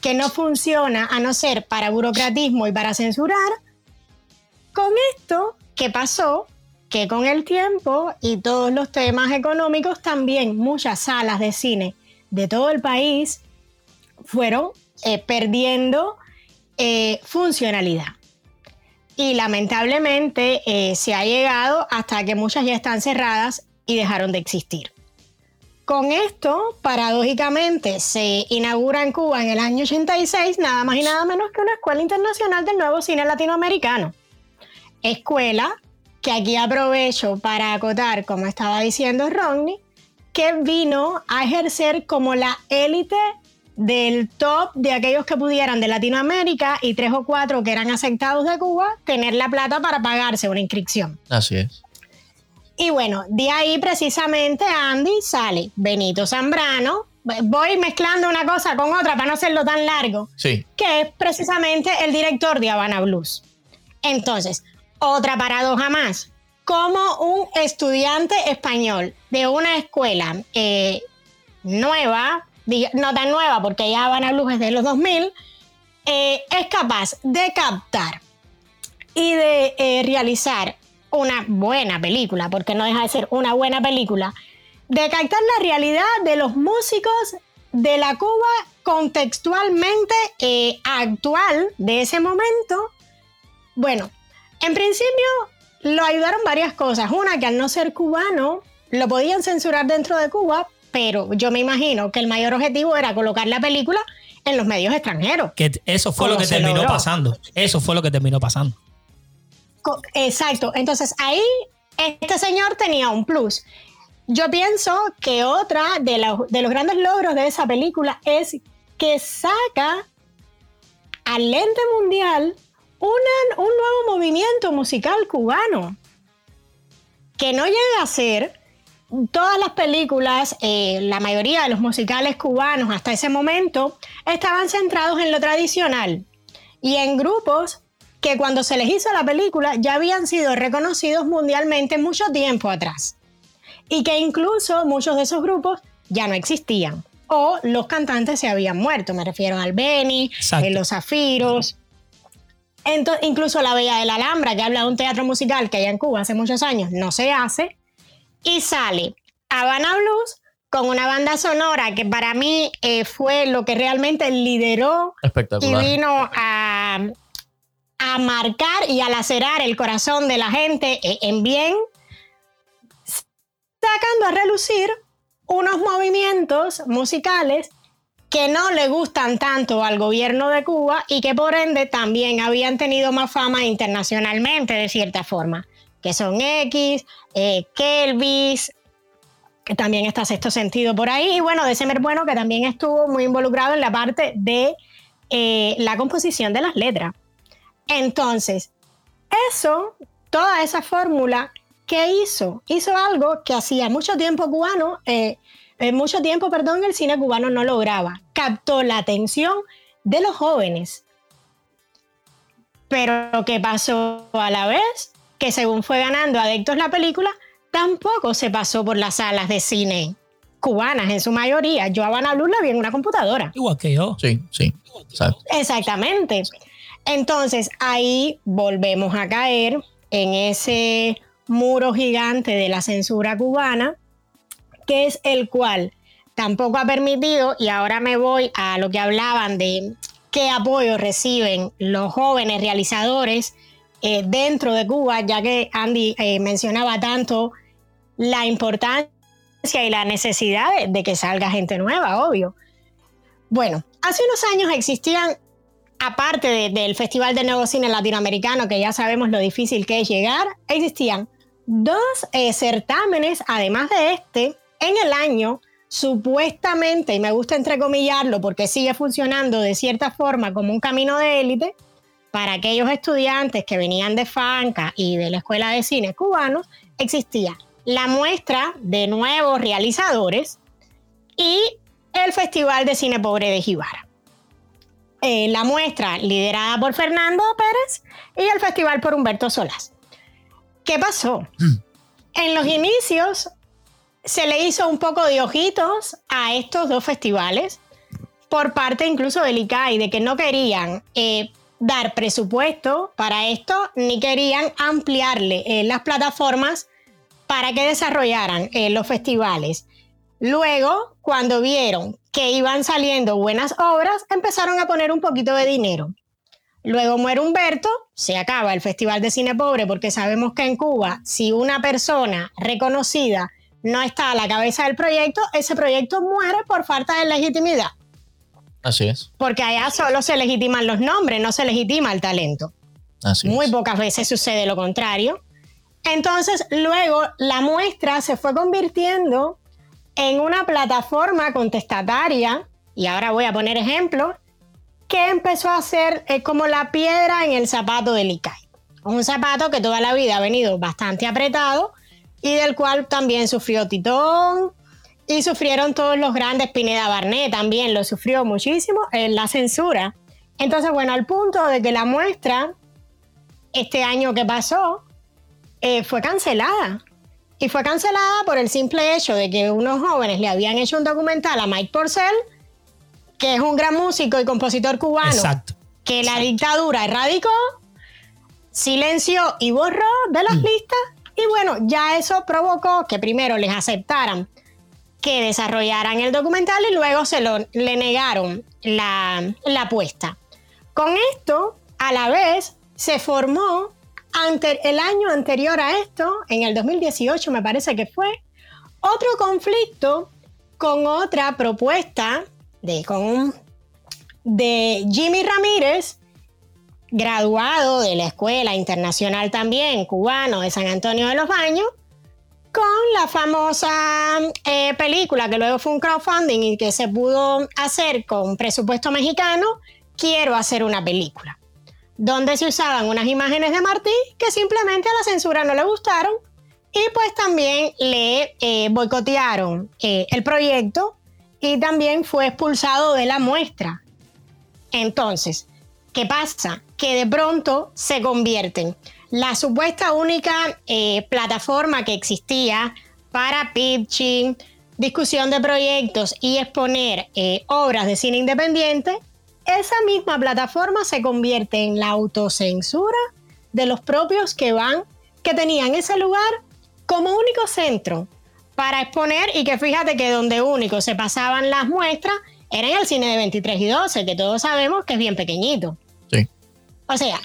que no funciona a no ser para burocratismo y para censurar, con esto, ¿qué pasó? Que con el tiempo y todos los temas económicos, también muchas salas de cine de todo el país fueron eh, perdiendo eh, funcionalidad. Y lamentablemente eh, se ha llegado hasta que muchas ya están cerradas y dejaron de existir. Con esto, paradójicamente, se inaugura en Cuba en el año 86 nada más y nada menos que una Escuela Internacional del Nuevo Cine Latinoamericano. Escuela que aquí aprovecho para acotar, como estaba diciendo Rodney, que vino a ejercer como la élite del top de aquellos que pudieran de Latinoamérica y tres o cuatro que eran aceptados de Cuba tener la plata para pagarse una inscripción. Así es. Y bueno, de ahí precisamente Andy sale Benito Zambrano. Voy mezclando una cosa con otra para no hacerlo tan largo. Sí. Que es precisamente el director de Habana Blues. Entonces, otra paradoja más. Como un estudiante español de una escuela eh, nueva, no tan nueva porque ya Habana Blues es de los 2000, eh, es capaz de captar y de eh, realizar una buena película, porque no deja de ser una buena película, de captar la realidad de los músicos de la Cuba contextualmente eh, actual de ese momento. Bueno, en principio lo ayudaron varias cosas. Una, que al no ser cubano, lo podían censurar dentro de Cuba, pero yo me imagino que el mayor objetivo era colocar la película en los medios extranjeros. Que eso fue lo que terminó pasando. Eso fue lo que terminó pasando. Exacto. Entonces ahí este señor tenía un plus. Yo pienso que otra de, de los grandes logros de esa película es que saca al lente mundial un nuevo movimiento musical cubano que no llega a ser todas las películas, eh, la mayoría de los musicales cubanos hasta ese momento estaban centrados en lo tradicional y en grupos que cuando se les hizo la película ya habían sido reconocidos mundialmente mucho tiempo atrás. Y que incluso muchos de esos grupos ya no existían. O los cantantes se habían muerto. Me refiero al Benny, eh, los Zafiros. Entonces, incluso La Bella de la Alhambra, que habla de un teatro musical que hay en Cuba hace muchos años, no se hace. Y sale Habana Blues con una banda sonora que para mí eh, fue lo que realmente lideró y vino a, a marcar y a lacerar el corazón de la gente eh, en bien, sacando a relucir unos movimientos musicales que no le gustan tanto al gobierno de Cuba y que por ende también habían tenido más fama internacionalmente de cierta forma, que son X, eh, Kelvis, que también está Sexto Sentido por ahí, y bueno, de Semer Bueno, que también estuvo muy involucrado en la parte de eh, la composición de las letras. Entonces, eso, toda esa fórmula, ¿qué hizo? Hizo algo que hacía mucho tiempo cubano eh, en mucho tiempo, perdón, el cine cubano no lograba. Captó la atención de los jóvenes. Pero ¿qué pasó a la vez? Que según fue ganando adeptos la película, tampoco se pasó por las salas de cine cubanas en su mayoría. Yo a Habana Blue la vi en una computadora. Igual que yo. Sí, sí. Exactamente. Entonces ahí volvemos a caer en ese muro gigante de la censura cubana, que es el cual tampoco ha permitido, y ahora me voy a lo que hablaban de qué apoyo reciben los jóvenes realizadores eh, dentro de Cuba, ya que Andy eh, mencionaba tanto la importancia y la necesidad de, que salga gente nueva, obvio. Bueno, hace unos años existían, aparte del Festival de Nuevo Cine Latinoamericano, que ya sabemos lo difícil que es llegar, existían dos eh, certámenes, además de este, en el año, supuestamente, y me gusta entrecomillarlo porque sigue funcionando de cierta forma como un camino de élite, para aquellos estudiantes que venían de FANCA y de la Escuela de Cine Cubanos, existía la muestra de nuevos realizadores y el Festival de Cine Pobre de Jibara. Eh, la muestra liderada por Fernando Pérez y el festival por Humberto Solás. ¿Qué pasó? Mm. En los inicios se le hizo un poco de ojitos a estos dos festivales por parte incluso del ICAI, de que no querían eh, dar presupuesto para esto, ni querían ampliarle eh, las plataformas para que desarrollaran los festivales. Luego, cuando vieron que iban saliendo buenas obras, empezaron a poner un poquito de dinero. Luego muere Humberto, se acaba el Festival de Cine Pobre porque sabemos que en Cuba, si una persona reconocida no está a la cabeza del proyecto, ese proyecto muere por falta de legitimidad. Así es. Porque allá solo se legitiman los nombres, no se legitima el talento. Así Muy pocas veces sucede lo contrario. Entonces, luego la muestra se fue convirtiendo en una plataforma contestataria, y ahora voy a poner ejemplos, que empezó a ser eh, como la piedra en el zapato del ICAI. Un zapato que toda la vida ha venido bastante apretado y del cual también sufrió Titón y sufrieron todos los grandes, Pineda Barnet también lo sufrió muchísimo en la censura. Entonces, bueno, al punto de que la muestra, este año que pasó, eh, fue cancelada. Y fue cancelada por el simple hecho de que unos jóvenes le habían hecho un documental a Mike Porcel, que es un gran músico y compositor cubano, que la dictadura erradicó, silenció y borró de las mm. listas. Y bueno, ya eso provocó que primero les aceptaran que desarrollaran el documental y luego se lo, le negaron la, la apuesta. Con esto, a la vez, se formó ante, el año anterior a esto, en el 2018 me parece que fue, otro conflicto con otra propuesta de, con de Jimmy Ramírez, graduado de la Escuela Internacional también, cubano de San Antonio de los Baños, con la famosa eh, película que luego fue un crowdfunding y que se pudo hacer con presupuesto mexicano, Quiero hacer una película donde se usaban unas imágenes de Martí que simplemente a la censura no le gustaron y pues también le eh, boicotearon eh, el proyecto y también fue expulsado de la muestra. Entonces, ¿qué pasa? Que de pronto se convierten la supuesta única eh, plataforma que existía para pitching, discusión de proyectos y exponer obras de cine independiente esa misma plataforma se convierte en la autocensura de los propios que van, que tenían ese lugar como único centro para exponer y que fíjate que donde único se pasaban las muestras era en el cine de 23 y 12, que todos sabemos que es bien pequeñito. Sí. O sea,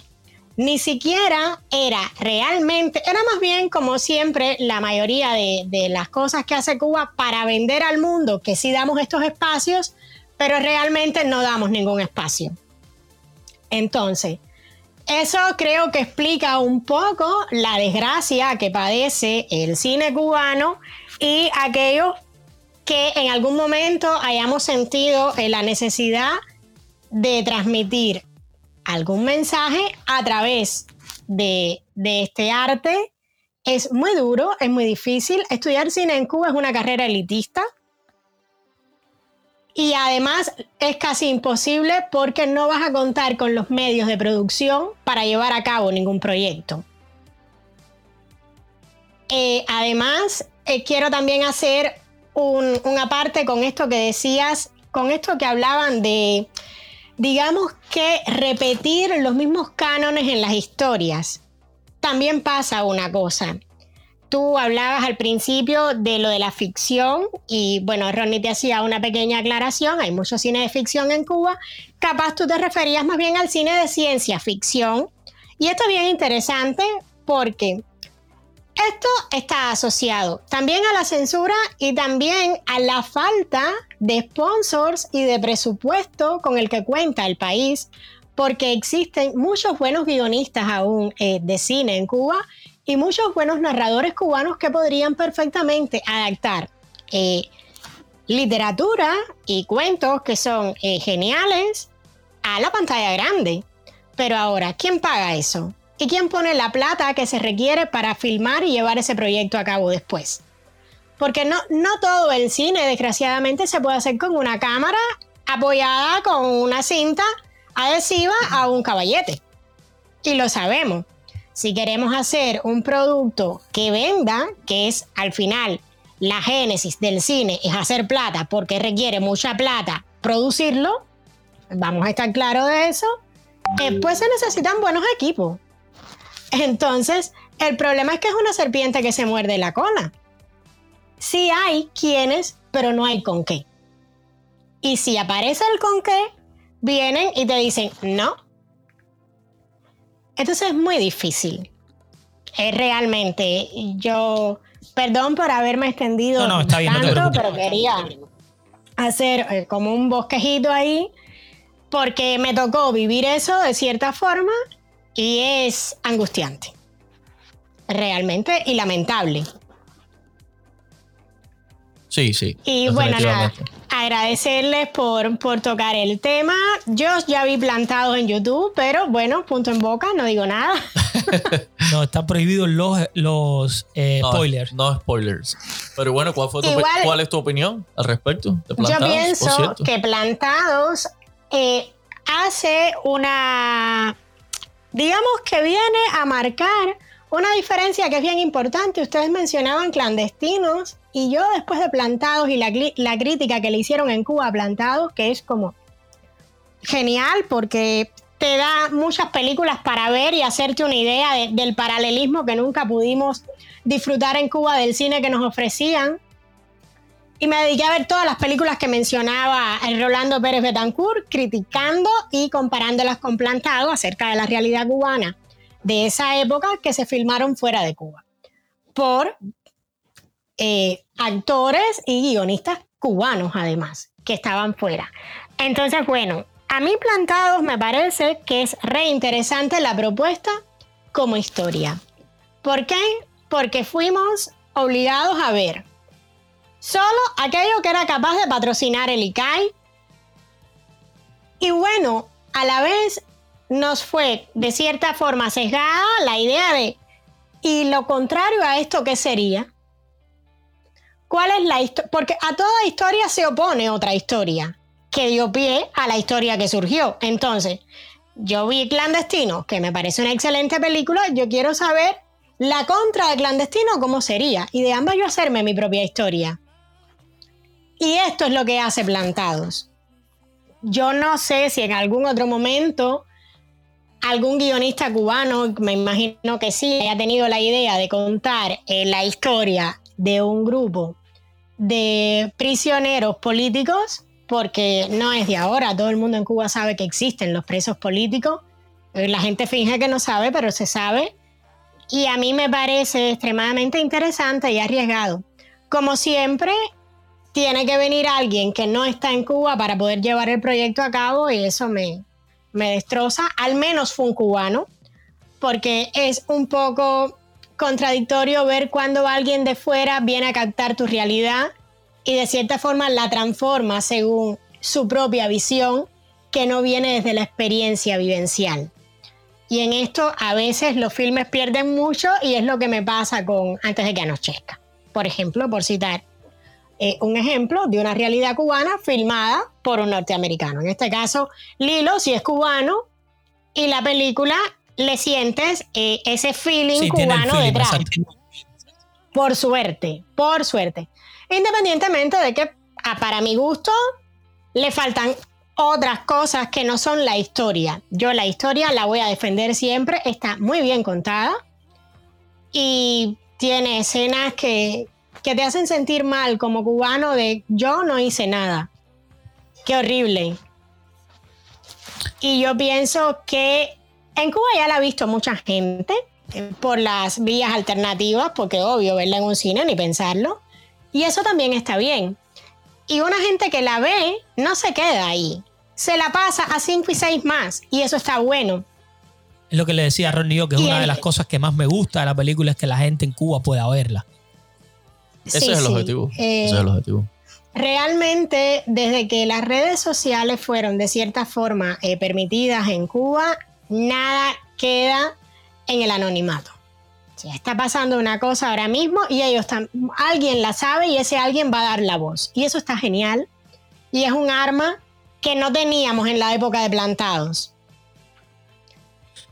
ni siquiera era realmente, era más bien como siempre la mayoría de, de las cosas que hace Cuba para vender al mundo que sí damos estos espacios, pero realmente no damos ningún espacio. Entonces, eso creo que explica un poco la desgracia que padece el cine cubano y aquellos que en algún momento hayamos sentido la necesidad de transmitir algún mensaje a través de, de este arte. Es muy duro, es muy difícil. Estudiar cine en Cuba es una carrera elitista y además es casi imposible porque no vas a contar con los medios de producción para llevar a cabo ningún proyecto. Eh, además, eh, quiero también hacer una parte con esto que decías, con esto que hablaban de, digamos que repetir los mismos cánones en las historias. También pasa una cosa. Tú hablabas al principio de lo de la ficción y bueno, Ronnie te hacía una pequeña aclaración, hay mucho cine de ficción en Cuba, capaz tú te referías más bien al cine de ciencia ficción. Y esto es bien interesante porque esto está asociado también a la censura y también a la falta de sponsors y de presupuesto con el que cuenta el país, porque existen muchos buenos guionistas aún eh, de cine en Cuba y muchos buenos narradores cubanos que podrían perfectamente adaptar eh, literatura y cuentos que son eh, geniales a la pantalla grande. Pero ahora, ¿quién paga eso? ¿Y quién pone la plata que se requiere para filmar y llevar ese proyecto a cabo después? Porque no, no todo el cine, desgraciadamente, se puede hacer con una cámara apoyada con una cinta adhesiva a un caballete. Y lo sabemos. Si queremos hacer un producto que venda, que es al final la génesis del cine, es hacer plata porque requiere mucha plata producirlo, vamos a estar claros de eso, después se necesitan buenos equipos. Entonces, el problema es que es una serpiente que se muerde la cola. Sí hay quienes, pero no hay con qué. Y si aparece el con qué, vienen y te dicen, no. Entonces es muy difícil. Es realmente, yo, perdón por haberme extendido no, está bien, tanto, pero quería hacer eh, como un bosquejito ahí, porque me tocó vivir eso de cierta forma y es angustiante, realmente, y lamentable. Sí, sí. Y bueno, nada, agradecerles por, por tocar el tema. Yo ya vi plantados en YouTube, pero bueno, punto en boca, no digo nada. no, están prohibidos los, los eh, spoilers. No spoilers. Pero bueno, ¿cuál, fue tu, ¿cuál es tu opinión al respecto de Plantados? Yo pienso que Plantados eh, hace una digamos que viene a marcar una diferencia que es bien importante. Ustedes mencionaban clandestinos y yo después de Plantados y la, crítica que le hicieron en Cuba a Plantados, que es como genial porque te da muchas películas para ver y hacerte una idea del paralelismo que nunca pudimos disfrutar en Cuba del cine que nos ofrecían y me dediqué a ver todas las películas que mencionaba el Rolando Pérez Betancourt, criticando y comparándolas con Plantado acerca de la realidad cubana de esa época que se filmaron fuera de Cuba por eh, actores y guionistas cubanos además que estaban fuera. Entonces, bueno, a mí Plantados me parece que es re interesante la propuesta como historia. ¿Por qué? Porque fuimos obligados a ver Solo aquello que era capaz de patrocinar el ICAI. Y bueno, a la vez nos fue de cierta forma sesgada la idea de, ¿y lo contrario a esto qué sería? ¿Cuál es la historia? Porque a toda historia se opone otra historia que dio pie a la historia que surgió. Entonces, yo vi Clandestino, que me parece una excelente película, yo quiero saber la contra de Clandestino cómo sería y de ambas yo hacerme mi propia historia. Y esto es lo que hace Plantados. Yo no sé si en algún otro momento algún guionista cubano, me imagino que sí, haya tenido la idea de contar eh, la historia de un grupo de prisioneros políticos, porque no es de ahora, todo el mundo en Cuba sabe que existen los presos políticos, eh, la gente finge que no sabe, pero se sabe, y a mí me parece extremadamente interesante y arriesgado. Como siempre, tiene que venir alguien que no está en Cuba para poder llevar el proyecto a cabo y eso me, me destroza. Al menos fue un cubano, porque es un poco contradictorio ver cuando alguien de fuera viene a captar tu realidad y de cierta forma la transforma según su propia visión que no viene desde la experiencia vivencial. Y en esto a veces los filmes pierden mucho y es lo que me pasa con Antes de que anochezca, por ejemplo, por citar eh, un ejemplo de una realidad cubana filmada por un norteamericano. En este caso, Lilo, si es cubano, y la película le sientes eh, ese feeling cubano detrás. Por suerte, por suerte. Independientemente de que, ah, para mi gusto, le faltan otras cosas que no son la historia. Yo la historia la voy a defender siempre, está muy bien contada y tiene escenas que, que te hacen sentir mal como cubano de yo no hice nada. Qué horrible. Y yo pienso que en Cuba ya la ha visto mucha gente eh, por las vías alternativas, porque obvio verla en un cine ni pensarlo. Y eso también está bien. Y una gente que la ve no se queda ahí. Se la pasa a cinco y seis más. Y eso está bueno. Es lo que le decía a Ronnie yo, que es una de las cosas que más me gusta de la película es que la gente en Cuba pueda verla. Ese es el objetivo. Ese es el eh, objetivo. Realmente, desde que las redes sociales fueron de cierta forma eh, permitidas en Cuba, nada queda en el anonimato. está pasando una cosa ahora mismo y ellos están, alguien la sabe y ese alguien va a dar la voz. Y eso está genial. Y es un arma que no teníamos en la época de plantados.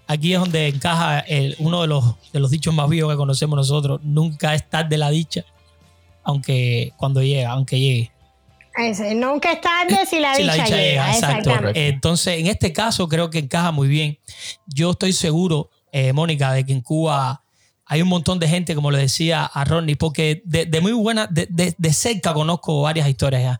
Aquí es donde encaja uno de los, de los dichos más vivos que conocemos nosotros. Nunca es de la dicha, aunque cuando llega, aunque llegue. nunca es tarde si la dicha, llega. Exacto. Entonces, en este caso creo que encaja muy bien. Yo estoy seguro, eh, Mónica, de que en Cuba hay un montón de gente, como le decía a Ronnie, porque de, muy buena, de, de, cerca conozco varias historias ya,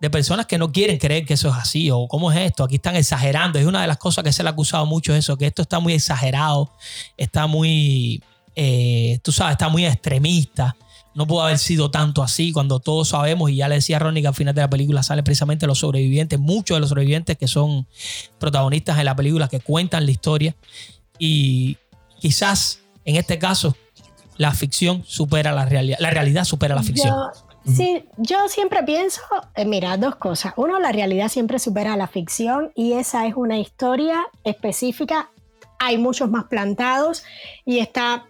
de personas que no quieren creer que eso es así, o cómo es esto, aquí están exagerando. Es una de las cosas que se le ha acusado mucho eso, que esto está muy exagerado, está muy, eh, tú sabes, está muy extremista no pudo haber sido tanto así cuando todos sabemos, y ya le decía Ronnie que al final de la película sale precisamente los sobrevivientes, muchos de los sobrevivientes que son protagonistas en la película, que cuentan la historia. Y quizás en este caso la ficción supera la realidad, la realidad supera la ficción. sí, yo siempre pienso, eh, mira, dos cosas. Uno, la realidad siempre supera la ficción y esa es una historia específica. Hay muchos más plantados y está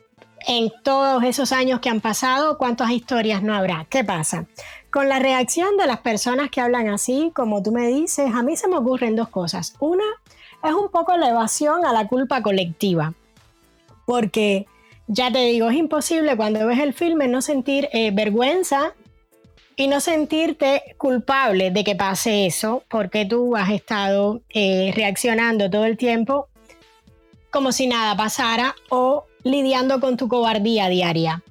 en todos esos años que han pasado, ¿cuántas historias no habrá? ¿Qué pasa? Con la reacción de las personas que hablan así, como tú me dices, a mí se me ocurren dos cosas. Una es un poco la evasión a la culpa colectiva, porque ya te digo, es imposible cuando ves el filme no sentir eh, vergüenza y no sentirte culpable de que pase eso, porque tú has estado eh, reaccionando todo el tiempo como si nada pasara o lidiando con tu cobardía diaria.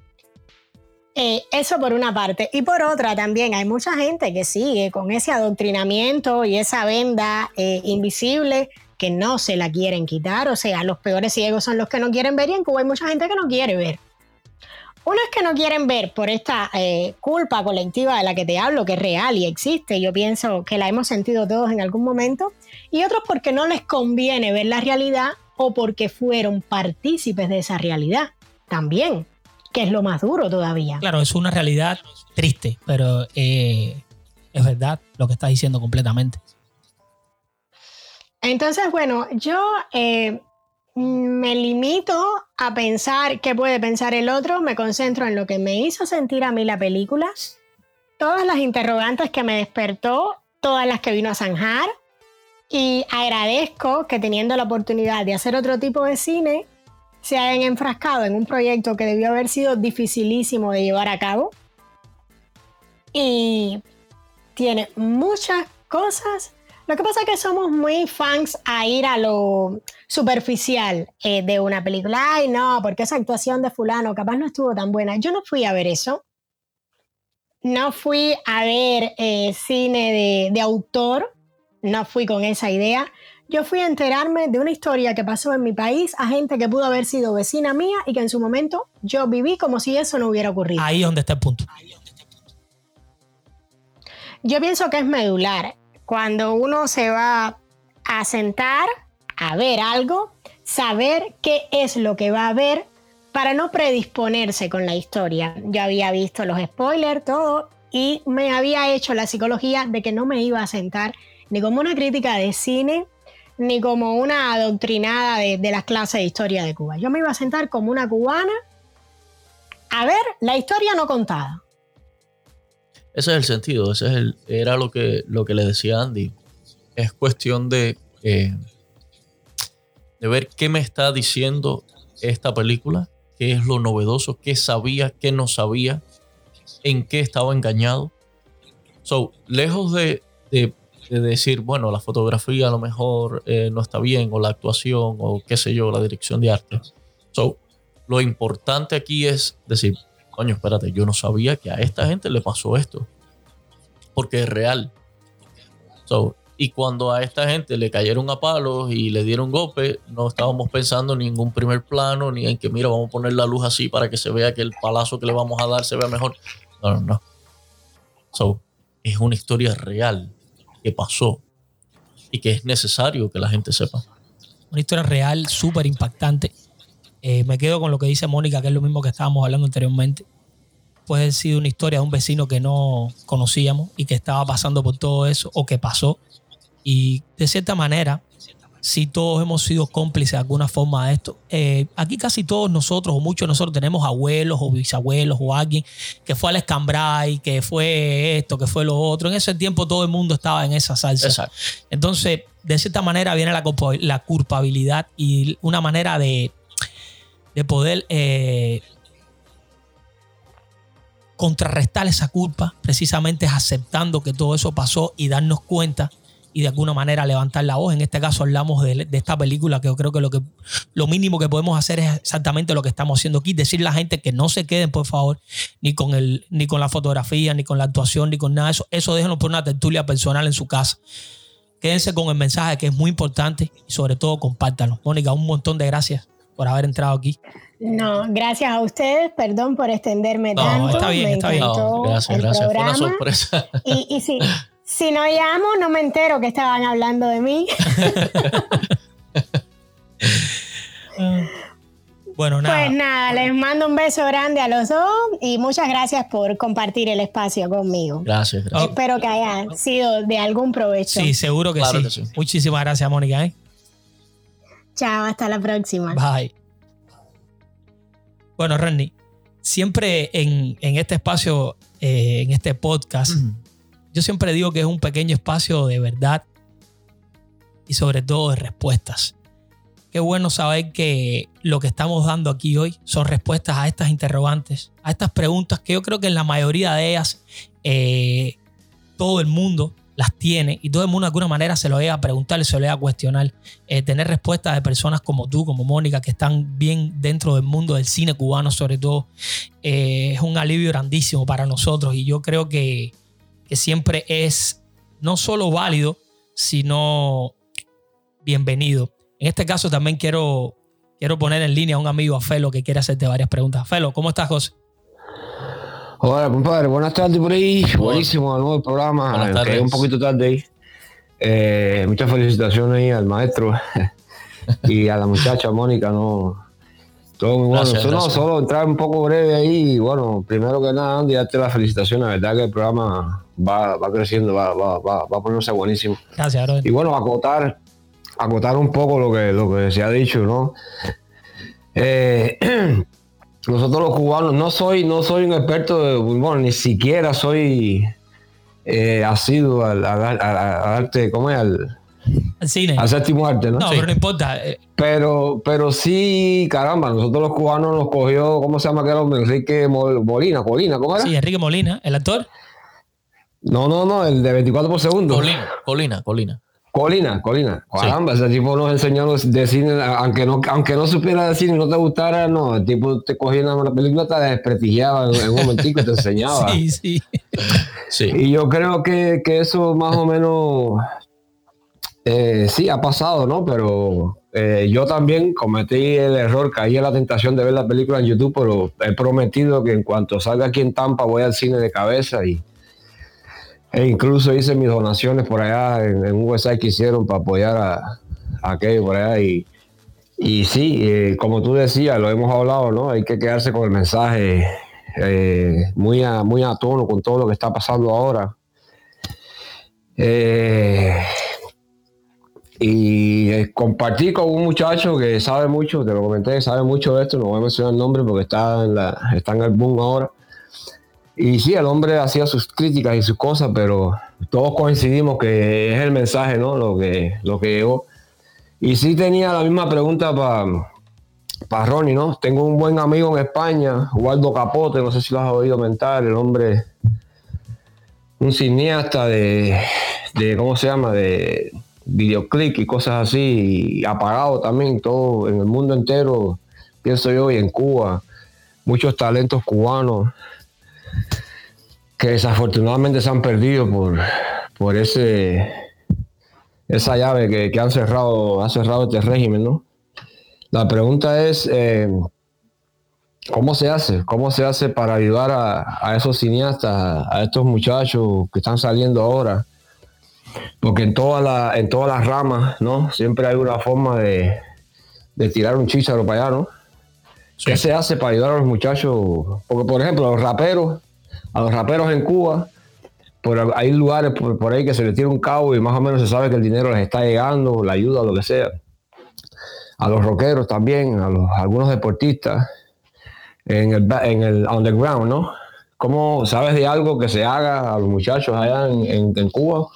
Eh, eso por una parte. Y por otra también hay mucha gente que sigue con ese adoctrinamiento y esa venda eh, invisible que no se la quieren quitar. O sea, los peores ciegos son los que no quieren ver y en Cuba hay mucha gente que no quiere ver. Uno es que no quieren ver por esta eh, culpa colectiva de la que te hablo, que es real y existe. Yo pienso que la hemos sentido todos en algún momento. Y otros porque no les conviene ver la realidad o porque fueron partícipes de esa realidad también, que es lo más duro todavía. Claro, es una realidad triste, pero eh, es verdad lo que estás diciendo completamente. Entonces, bueno, yo eh, me limito a pensar qué puede pensar el otro, me concentro en lo que me hizo sentir a mí la película, todas las interrogantes que me despertó, todas las que vino a zanjar, y agradezco que teniendo la oportunidad de hacer otro tipo de cine, se hayan enfrascado en un proyecto que debió haber sido dificilísimo de llevar a cabo. Y tiene muchas cosas. Lo que pasa es que somos muy fans a ir a lo superficial eh, de una película. Ay, no, porque esa actuación de fulano capaz no estuvo tan buena. Yo no fui a ver eso. No fui a ver eh, cine de, de autor no fui con esa idea. Yo fui a enterarme de una historia que pasó en mi país a gente que pudo haber sido vecina mía y que en su momento yo viví como si eso no hubiera ocurrido. Ahí es donde está el punto. Yo pienso que es medular. Cuando uno se va a sentar a ver algo, saber qué es lo que va a ver para no predisponerse con la historia. Yo había visto los spoilers, todo, y me había hecho la psicología de que no me iba a sentar ni como una crítica de cine, ni como una adoctrinada de, las clases de historia de Cuba. Yo me iba a sentar como una cubana a ver la historia no contada. ese es el sentido, ese es el, era lo que, lo que le decía Andy. Es cuestión de, eh, de ver qué me está diciendo esta película, qué es lo novedoso, qué sabía, qué no sabía, en qué estaba engañado. So, lejos de, decir, bueno, la fotografía a lo mejor eh, no está bien, o la actuación, o qué sé yo, la dirección de arte. So, lo importante aquí es decir, coño, espérate, yo no sabía que a esta gente le pasó esto. Porque es real. y cuando a esta gente le cayeron a palos y le dieron golpe, no estábamos pensando en ningún primer plano, ni en que, mira, vamos a poner la luz así para que se vea que el palazo que le vamos a dar se vea mejor. No, no, no. So, es una historia real que pasó y que es necesario que la gente sepa. Una historia real, súper impactante eh, me quedo con lo que dice Mónica, que es lo mismo que estábamos hablando anteriormente. Puede haber sido una historia de un vecino que no conocíamos y que estaba pasando por todo eso o que pasó. Y de cierta manera, si todos hemos sido cómplices de alguna forma de esto, eh, aquí casi todos nosotros o muchos de nosotros tenemos abuelos o bisabuelos o alguien que fue al escambray, que fue esto, que fue lo otro. En ese tiempo todo el mundo estaba en esa salsa. Entonces, de cierta manera viene la, la culpabilidad y una manera de de poder eh, contrarrestar esa culpa, precisamente es aceptando que todo eso pasó y darnos cuenta y de alguna manera levantar la voz. En este caso hablamos de, esta película que yo creo que lo, que lo mínimo que podemos hacer es exactamente lo que estamos haciendo aquí, decirle a la gente que no se queden, por favor, ni con, el, ni con la fotografía, ni con la actuación, ni con nada de eso. Eso déjenlo por una tertulia personal en su casa. Quédense con el mensaje que es muy importante y sobre todo compártanlo. Mónica, un montón de gracias por haber entrado aquí. No, gracias a ustedes, perdón por extenderme no, tanto. Está bien, está bien. gracias, gracias. Fue una sorpresa. Y, y si, si no llamo, no me entero que estaban hablando de mí. bueno, nada. Pues nada, les mando un beso grande a los dos y muchas gracias por compartir el espacio conmigo. Gracias, gracias. Espero que haya sido de algún provecho. Sí, seguro que, sí. Muchísimas gracias, Mónica. ¿eh? Chao, hasta la próxima. Bye. Bueno, Randy, siempre en, este espacio, eh, en este podcast, yo siempre digo que es un pequeño espacio de verdad y sobre todo de respuestas. Qué bueno saber que lo que estamos dando aquí hoy son respuestas a estas interrogantes, a estas preguntas que yo creo que en la mayoría de ellas eh, todo el mundo las tiene y todo el mundo de alguna manera se lo a preguntar, se lo a cuestionar. Eh, tener respuestas de personas como tú, como Mónica, que están bien dentro del mundo del cine cubano, sobre todo, eh, es un alivio grandísimo para nosotros y yo creo que, que siempre es no solo válido, sino bienvenido. En este caso también quiero, quiero poner en línea a un amigo, a Felo, que quiere hacerte varias preguntas. Felo, ¿cómo estás, José? Hola, compadre, buenas tardes por ahí. Buenísimo el nuevo programa. Quedé un poquito tarde ahí. Eh, muchas felicitaciones ahí al maestro y a la muchacha Mónica, ¿no? Todo muy bueno. solo, solo entrar un poco breve ahí. Bueno, primero que nada, Andy, darte las felicitaciones. La verdad que el programa va, va creciendo, va, va, va, va a ponerse buenísimo. Gracias, Aaron. Y bueno, acotar, acotar un poco lo que, lo que se ha dicho, ¿no? Eh, nosotros los cubanos, no soy, no soy un experto, de, bueno, ni siquiera soy eh, asiduo al, arte, ¿cómo es? Al, cine. Al séptimo arte, ¿no? No, pero no importa. Eh. Pero, pero sí, caramba, nosotros los cubanos nos cogió, ¿cómo se llama aquel hombre? Enrique Molina, Colina, ¿cómo era? Sí, Enrique Molina, el actor. No, no, no, el de 24 por segundo. Colina, Colina, Colina. Colina, Colina. Caramba, ese tipo nos enseñó de cine, aunque no, aunque no supiera de cine y no te gustara, no, el tipo te cogía una película, te desprestigiaba en, un momentico y te enseñaba. sí, sí. sí. Y yo creo que, que eso más o menos, eh, sí, ha pasado, ¿no? Pero eh, yo también cometí el error, caí en la tentación de ver la película en YouTube, pero he prometido que en cuanto salga aquí en Tampa voy al cine de cabeza y e incluso hice mis donaciones por allá en, un website que hicieron para apoyar a, aquello por allá. Y, y sí, eh, como tú decías, lo hemos hablado, ¿no? Hay que quedarse con el mensaje eh, muy, a, muy a tono con todo lo que está pasando ahora. Eh, y compartí con un muchacho que sabe mucho, te lo comenté, sabe mucho de esto, no voy a mencionar el nombre porque está en, la, está en el boom ahora Y sí, el hombre hacía sus críticas y sus cosas, pero todos coincidimos que es el mensaje, ¿no? Lo que, lo que llegó. Y sí tenía la misma pregunta para para Ronnie, ¿no? Tengo un buen amigo en España, Waldo Capote, no sé si lo has oído mentar, el hombre, un cineasta de, de ¿cómo se llama? De videoclip y cosas así, y apagado también, todo en el mundo entero, pienso yo, y en Cuba, muchos talentos cubanos que desafortunadamente se han perdido por, por ese esa llave que, que han cerrado, ha cerrado este régimen, ¿no? La pregunta es, eh, ¿cómo se hace? ¿Cómo se hace para ayudar a, esos cineastas, a estos muchachos que están saliendo ahora? Porque en, toda en todas las ramas, ¿no? Siempre hay una forma de, tirar un chícharo para allá, ¿no? ¿Qué se hace para ayudar a los muchachos? Porque, por ejemplo, a los raperos, a los raperos en Cuba, por, hay lugares por, por, ahí que se les tira un cabo y más o menos se sabe que el dinero les está llegando, la ayuda, lo que sea a los rockeros también, a, los, algunos deportistas en el, en el underground, ¿no? ¿Cómo sabes de algo que se haga a los muchachos allá en, en, Cuba?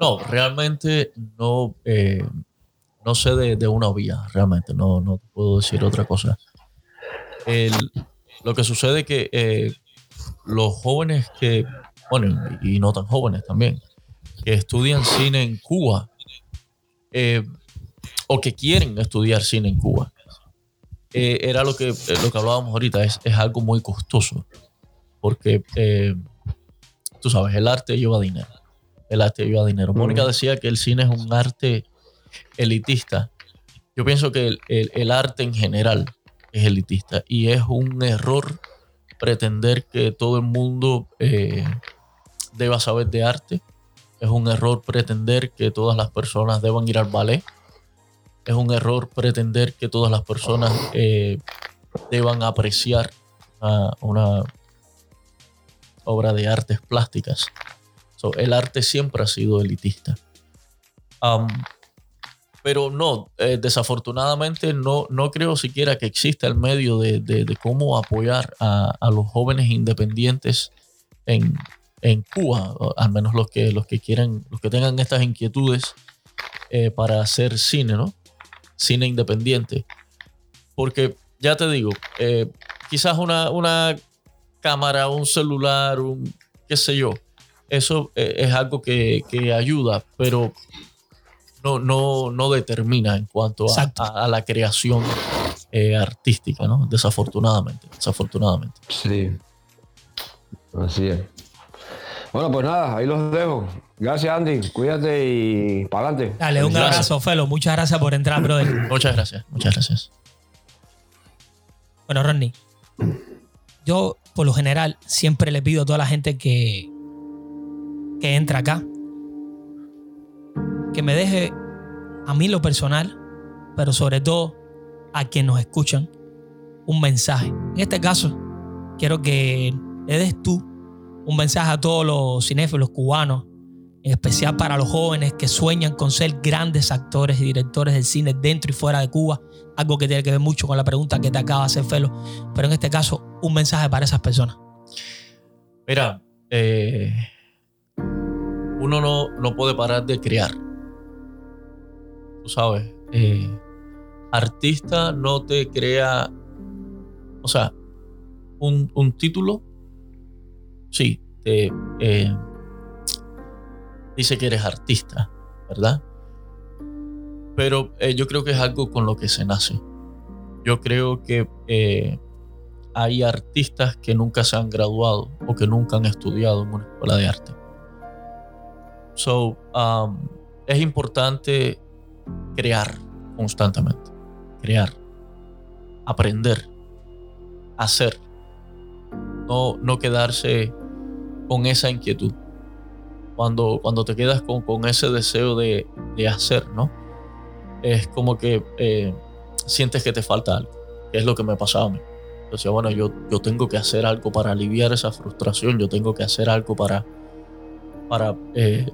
No, realmente no, eh, no sé de, una vía, realmente, no, no puedo decir otra cosa. lo que sucede es que eh, los jóvenes que, bueno, y no tan jóvenes también, que estudian cine en Cuba, eh, o que quieren estudiar cine en Cuba. Eh, era lo que, lo que hablábamos ahorita, es, es algo muy costoso, porque tú sabes, el arte lleva dinero. El arte lleva dinero. Mónica decía que el cine es un arte elitista. Yo pienso que el, el, arte en general es elitista y es un error pretender que todo el mundo deba saber de arte es un error pretender que todas las personas deban ir al ballet. Es un error pretender que todas las personas eh, deban apreciar una, obra de artes plásticas. el arte siempre ha sido elitista. pero no, eh, desafortunadamente no, no creo siquiera que exista el medio de, cómo apoyar a, a, los jóvenes independientes en, en Cuba, al menos los que, los que quieran, los que tengan estas inquietudes eh, para hacer cine, ¿no? Cine independiente. Porque ya te digo, eh, quizás una, una cámara, un celular, un qué sé yo, eso eh, es algo que, ayuda, pero no, no, no determina en cuanto a, la creación artística, ¿no? Desafortunadamente, desafortunadamente. Sí, así es. Bueno, pues nada, ahí los dejo. Gracias, Andy. Cuídate y para adelante. Dale, un abrazo, Felo. Muchas gracias por entrar, brother. Muchas gracias, muchas gracias. Bueno, Ronnie, yo por lo general siempre le pido a toda la gente que, que entra acá que me deje a mí lo personal, pero sobre todo a quienes nos escuchan, un mensaje. En este caso, quiero que le des tú un mensaje a todos los cinéfilos cubanos, en especial para los jóvenes que sueñan con ser grandes actores y directores del cine dentro y fuera de Cuba, algo que tiene que ver mucho con la pregunta que te acaba de hacer Felo, pero en este caso un mensaje para esas personas. Mira, eh, uno no, no, puede parar de crear. Tú sabes, eh, artista no te crea, o sea, un, un título sí, te, eh, dice que eres artista, ¿verdad? Pero eh, yo creo que es algo con lo que se nace. Yo creo que eh, hay artistas que nunca se han graduado o que nunca han estudiado en una escuela de arte. So, um, es importante crear constantemente, crear, aprender, hacer, no, no quedarse con esa inquietud. Cuando, cuando te quedas con, con ese deseo de, de, hacer, ¿no? Es como que eh, sientes que te falta algo, que es lo que me pasaba a mí. Entonces, bueno, yo, yo tengo que hacer algo para aliviar esa frustración, yo tengo que hacer algo para, para eh,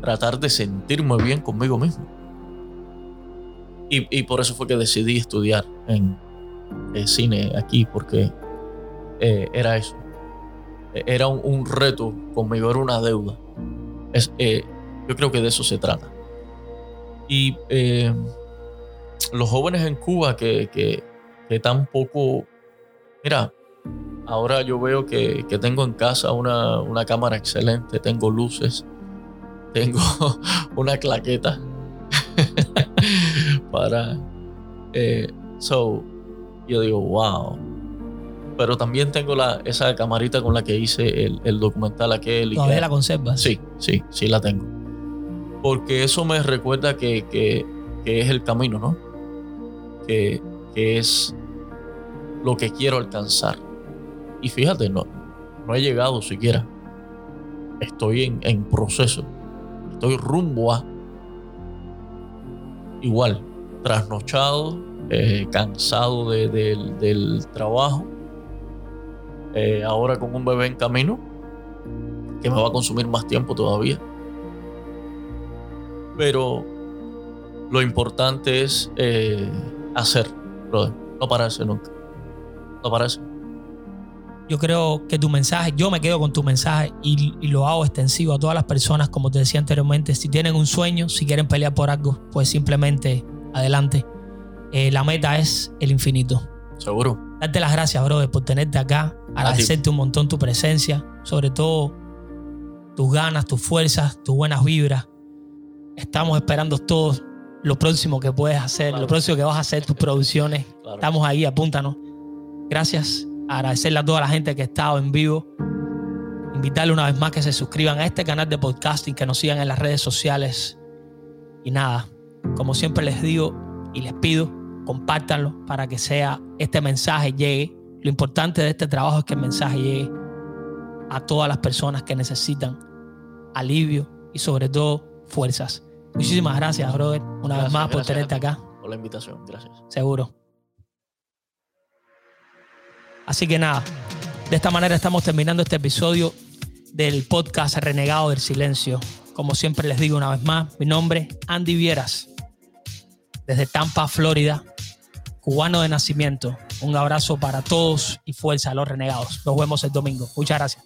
tratar de sentirme bien conmigo mismo. Y, y, por eso fue que decidí estudiar en cine aquí, porque eh, era eso. Era un, reto conmigo, era una deuda. Eh, yo creo que de eso se trata. Y eh, los jóvenes en Cuba que, que, que tampoco... Mira, ahora yo veo que, que tengo en casa una, una, cámara excelente, tengo luces, tengo una claqueta para... Eh, so, yo digo, wow. Pero también tengo la, esa camarita con la que hice el, el documental aquel. ¿Todavía la conservas? Sí, sí, sí la tengo. Porque eso me recuerda que, que, que es el camino, ¿no? Que, que, es lo que quiero alcanzar. Y fíjate, no, no he llegado siquiera. Estoy en, en proceso. Estoy rumbo a. Igual, trasnochado, eh, cansado de, de, del trabajo, eh, ahora con un bebé en camino, que me va a consumir más tiempo todavía. Pero lo importante es eh, hacer, brother. No pararse nunca. No pararse. Yo creo que tu mensaje, yo me quedo con tu mensaje y, y, lo hago extensivo a todas las personas, como te decía anteriormente. Si tienen un sueño, si quieren pelear por algo, pues simplemente adelante. Eh, la meta es el infinito. Seguro. Darte las gracias, brother, por tenerte acá. Agradecerte un montón tu presencia, sobre todo tus ganas, tus fuerzas, tus buenas vibras. Estamos esperando todos lo próximo que puedes hacer, lo próximo que vas a hacer, tus producciones. Estamos ahí, apúntanos. Gracias. Agradecerle a toda la gente que ha estado en vivo. Invitarle una vez más que se suscriban a este canal de podcasting, que nos sigan en las redes sociales. Y nada, como siempre les digo y les pido, compártanlo para que sea este mensaje llegue. Lo importante de este trabajo es que el mensaje llegue a todas las personas que necesitan alivio y sobre todo fuerzas. Muchísimas gracias, brother, una gracias, vez más por tenerte acá. Por la invitación, gracias. Seguro. Así que nada, de esta manera estamos terminando este episodio del podcast Renegado del Silencio. Como siempre les digo una vez más, mi nombre es Andy Vieras, desde Tampa, Florida, cubano de nacimiento. Un abrazo para todos y fuerza a los renegados. Nos vemos el domingo. Muchas gracias.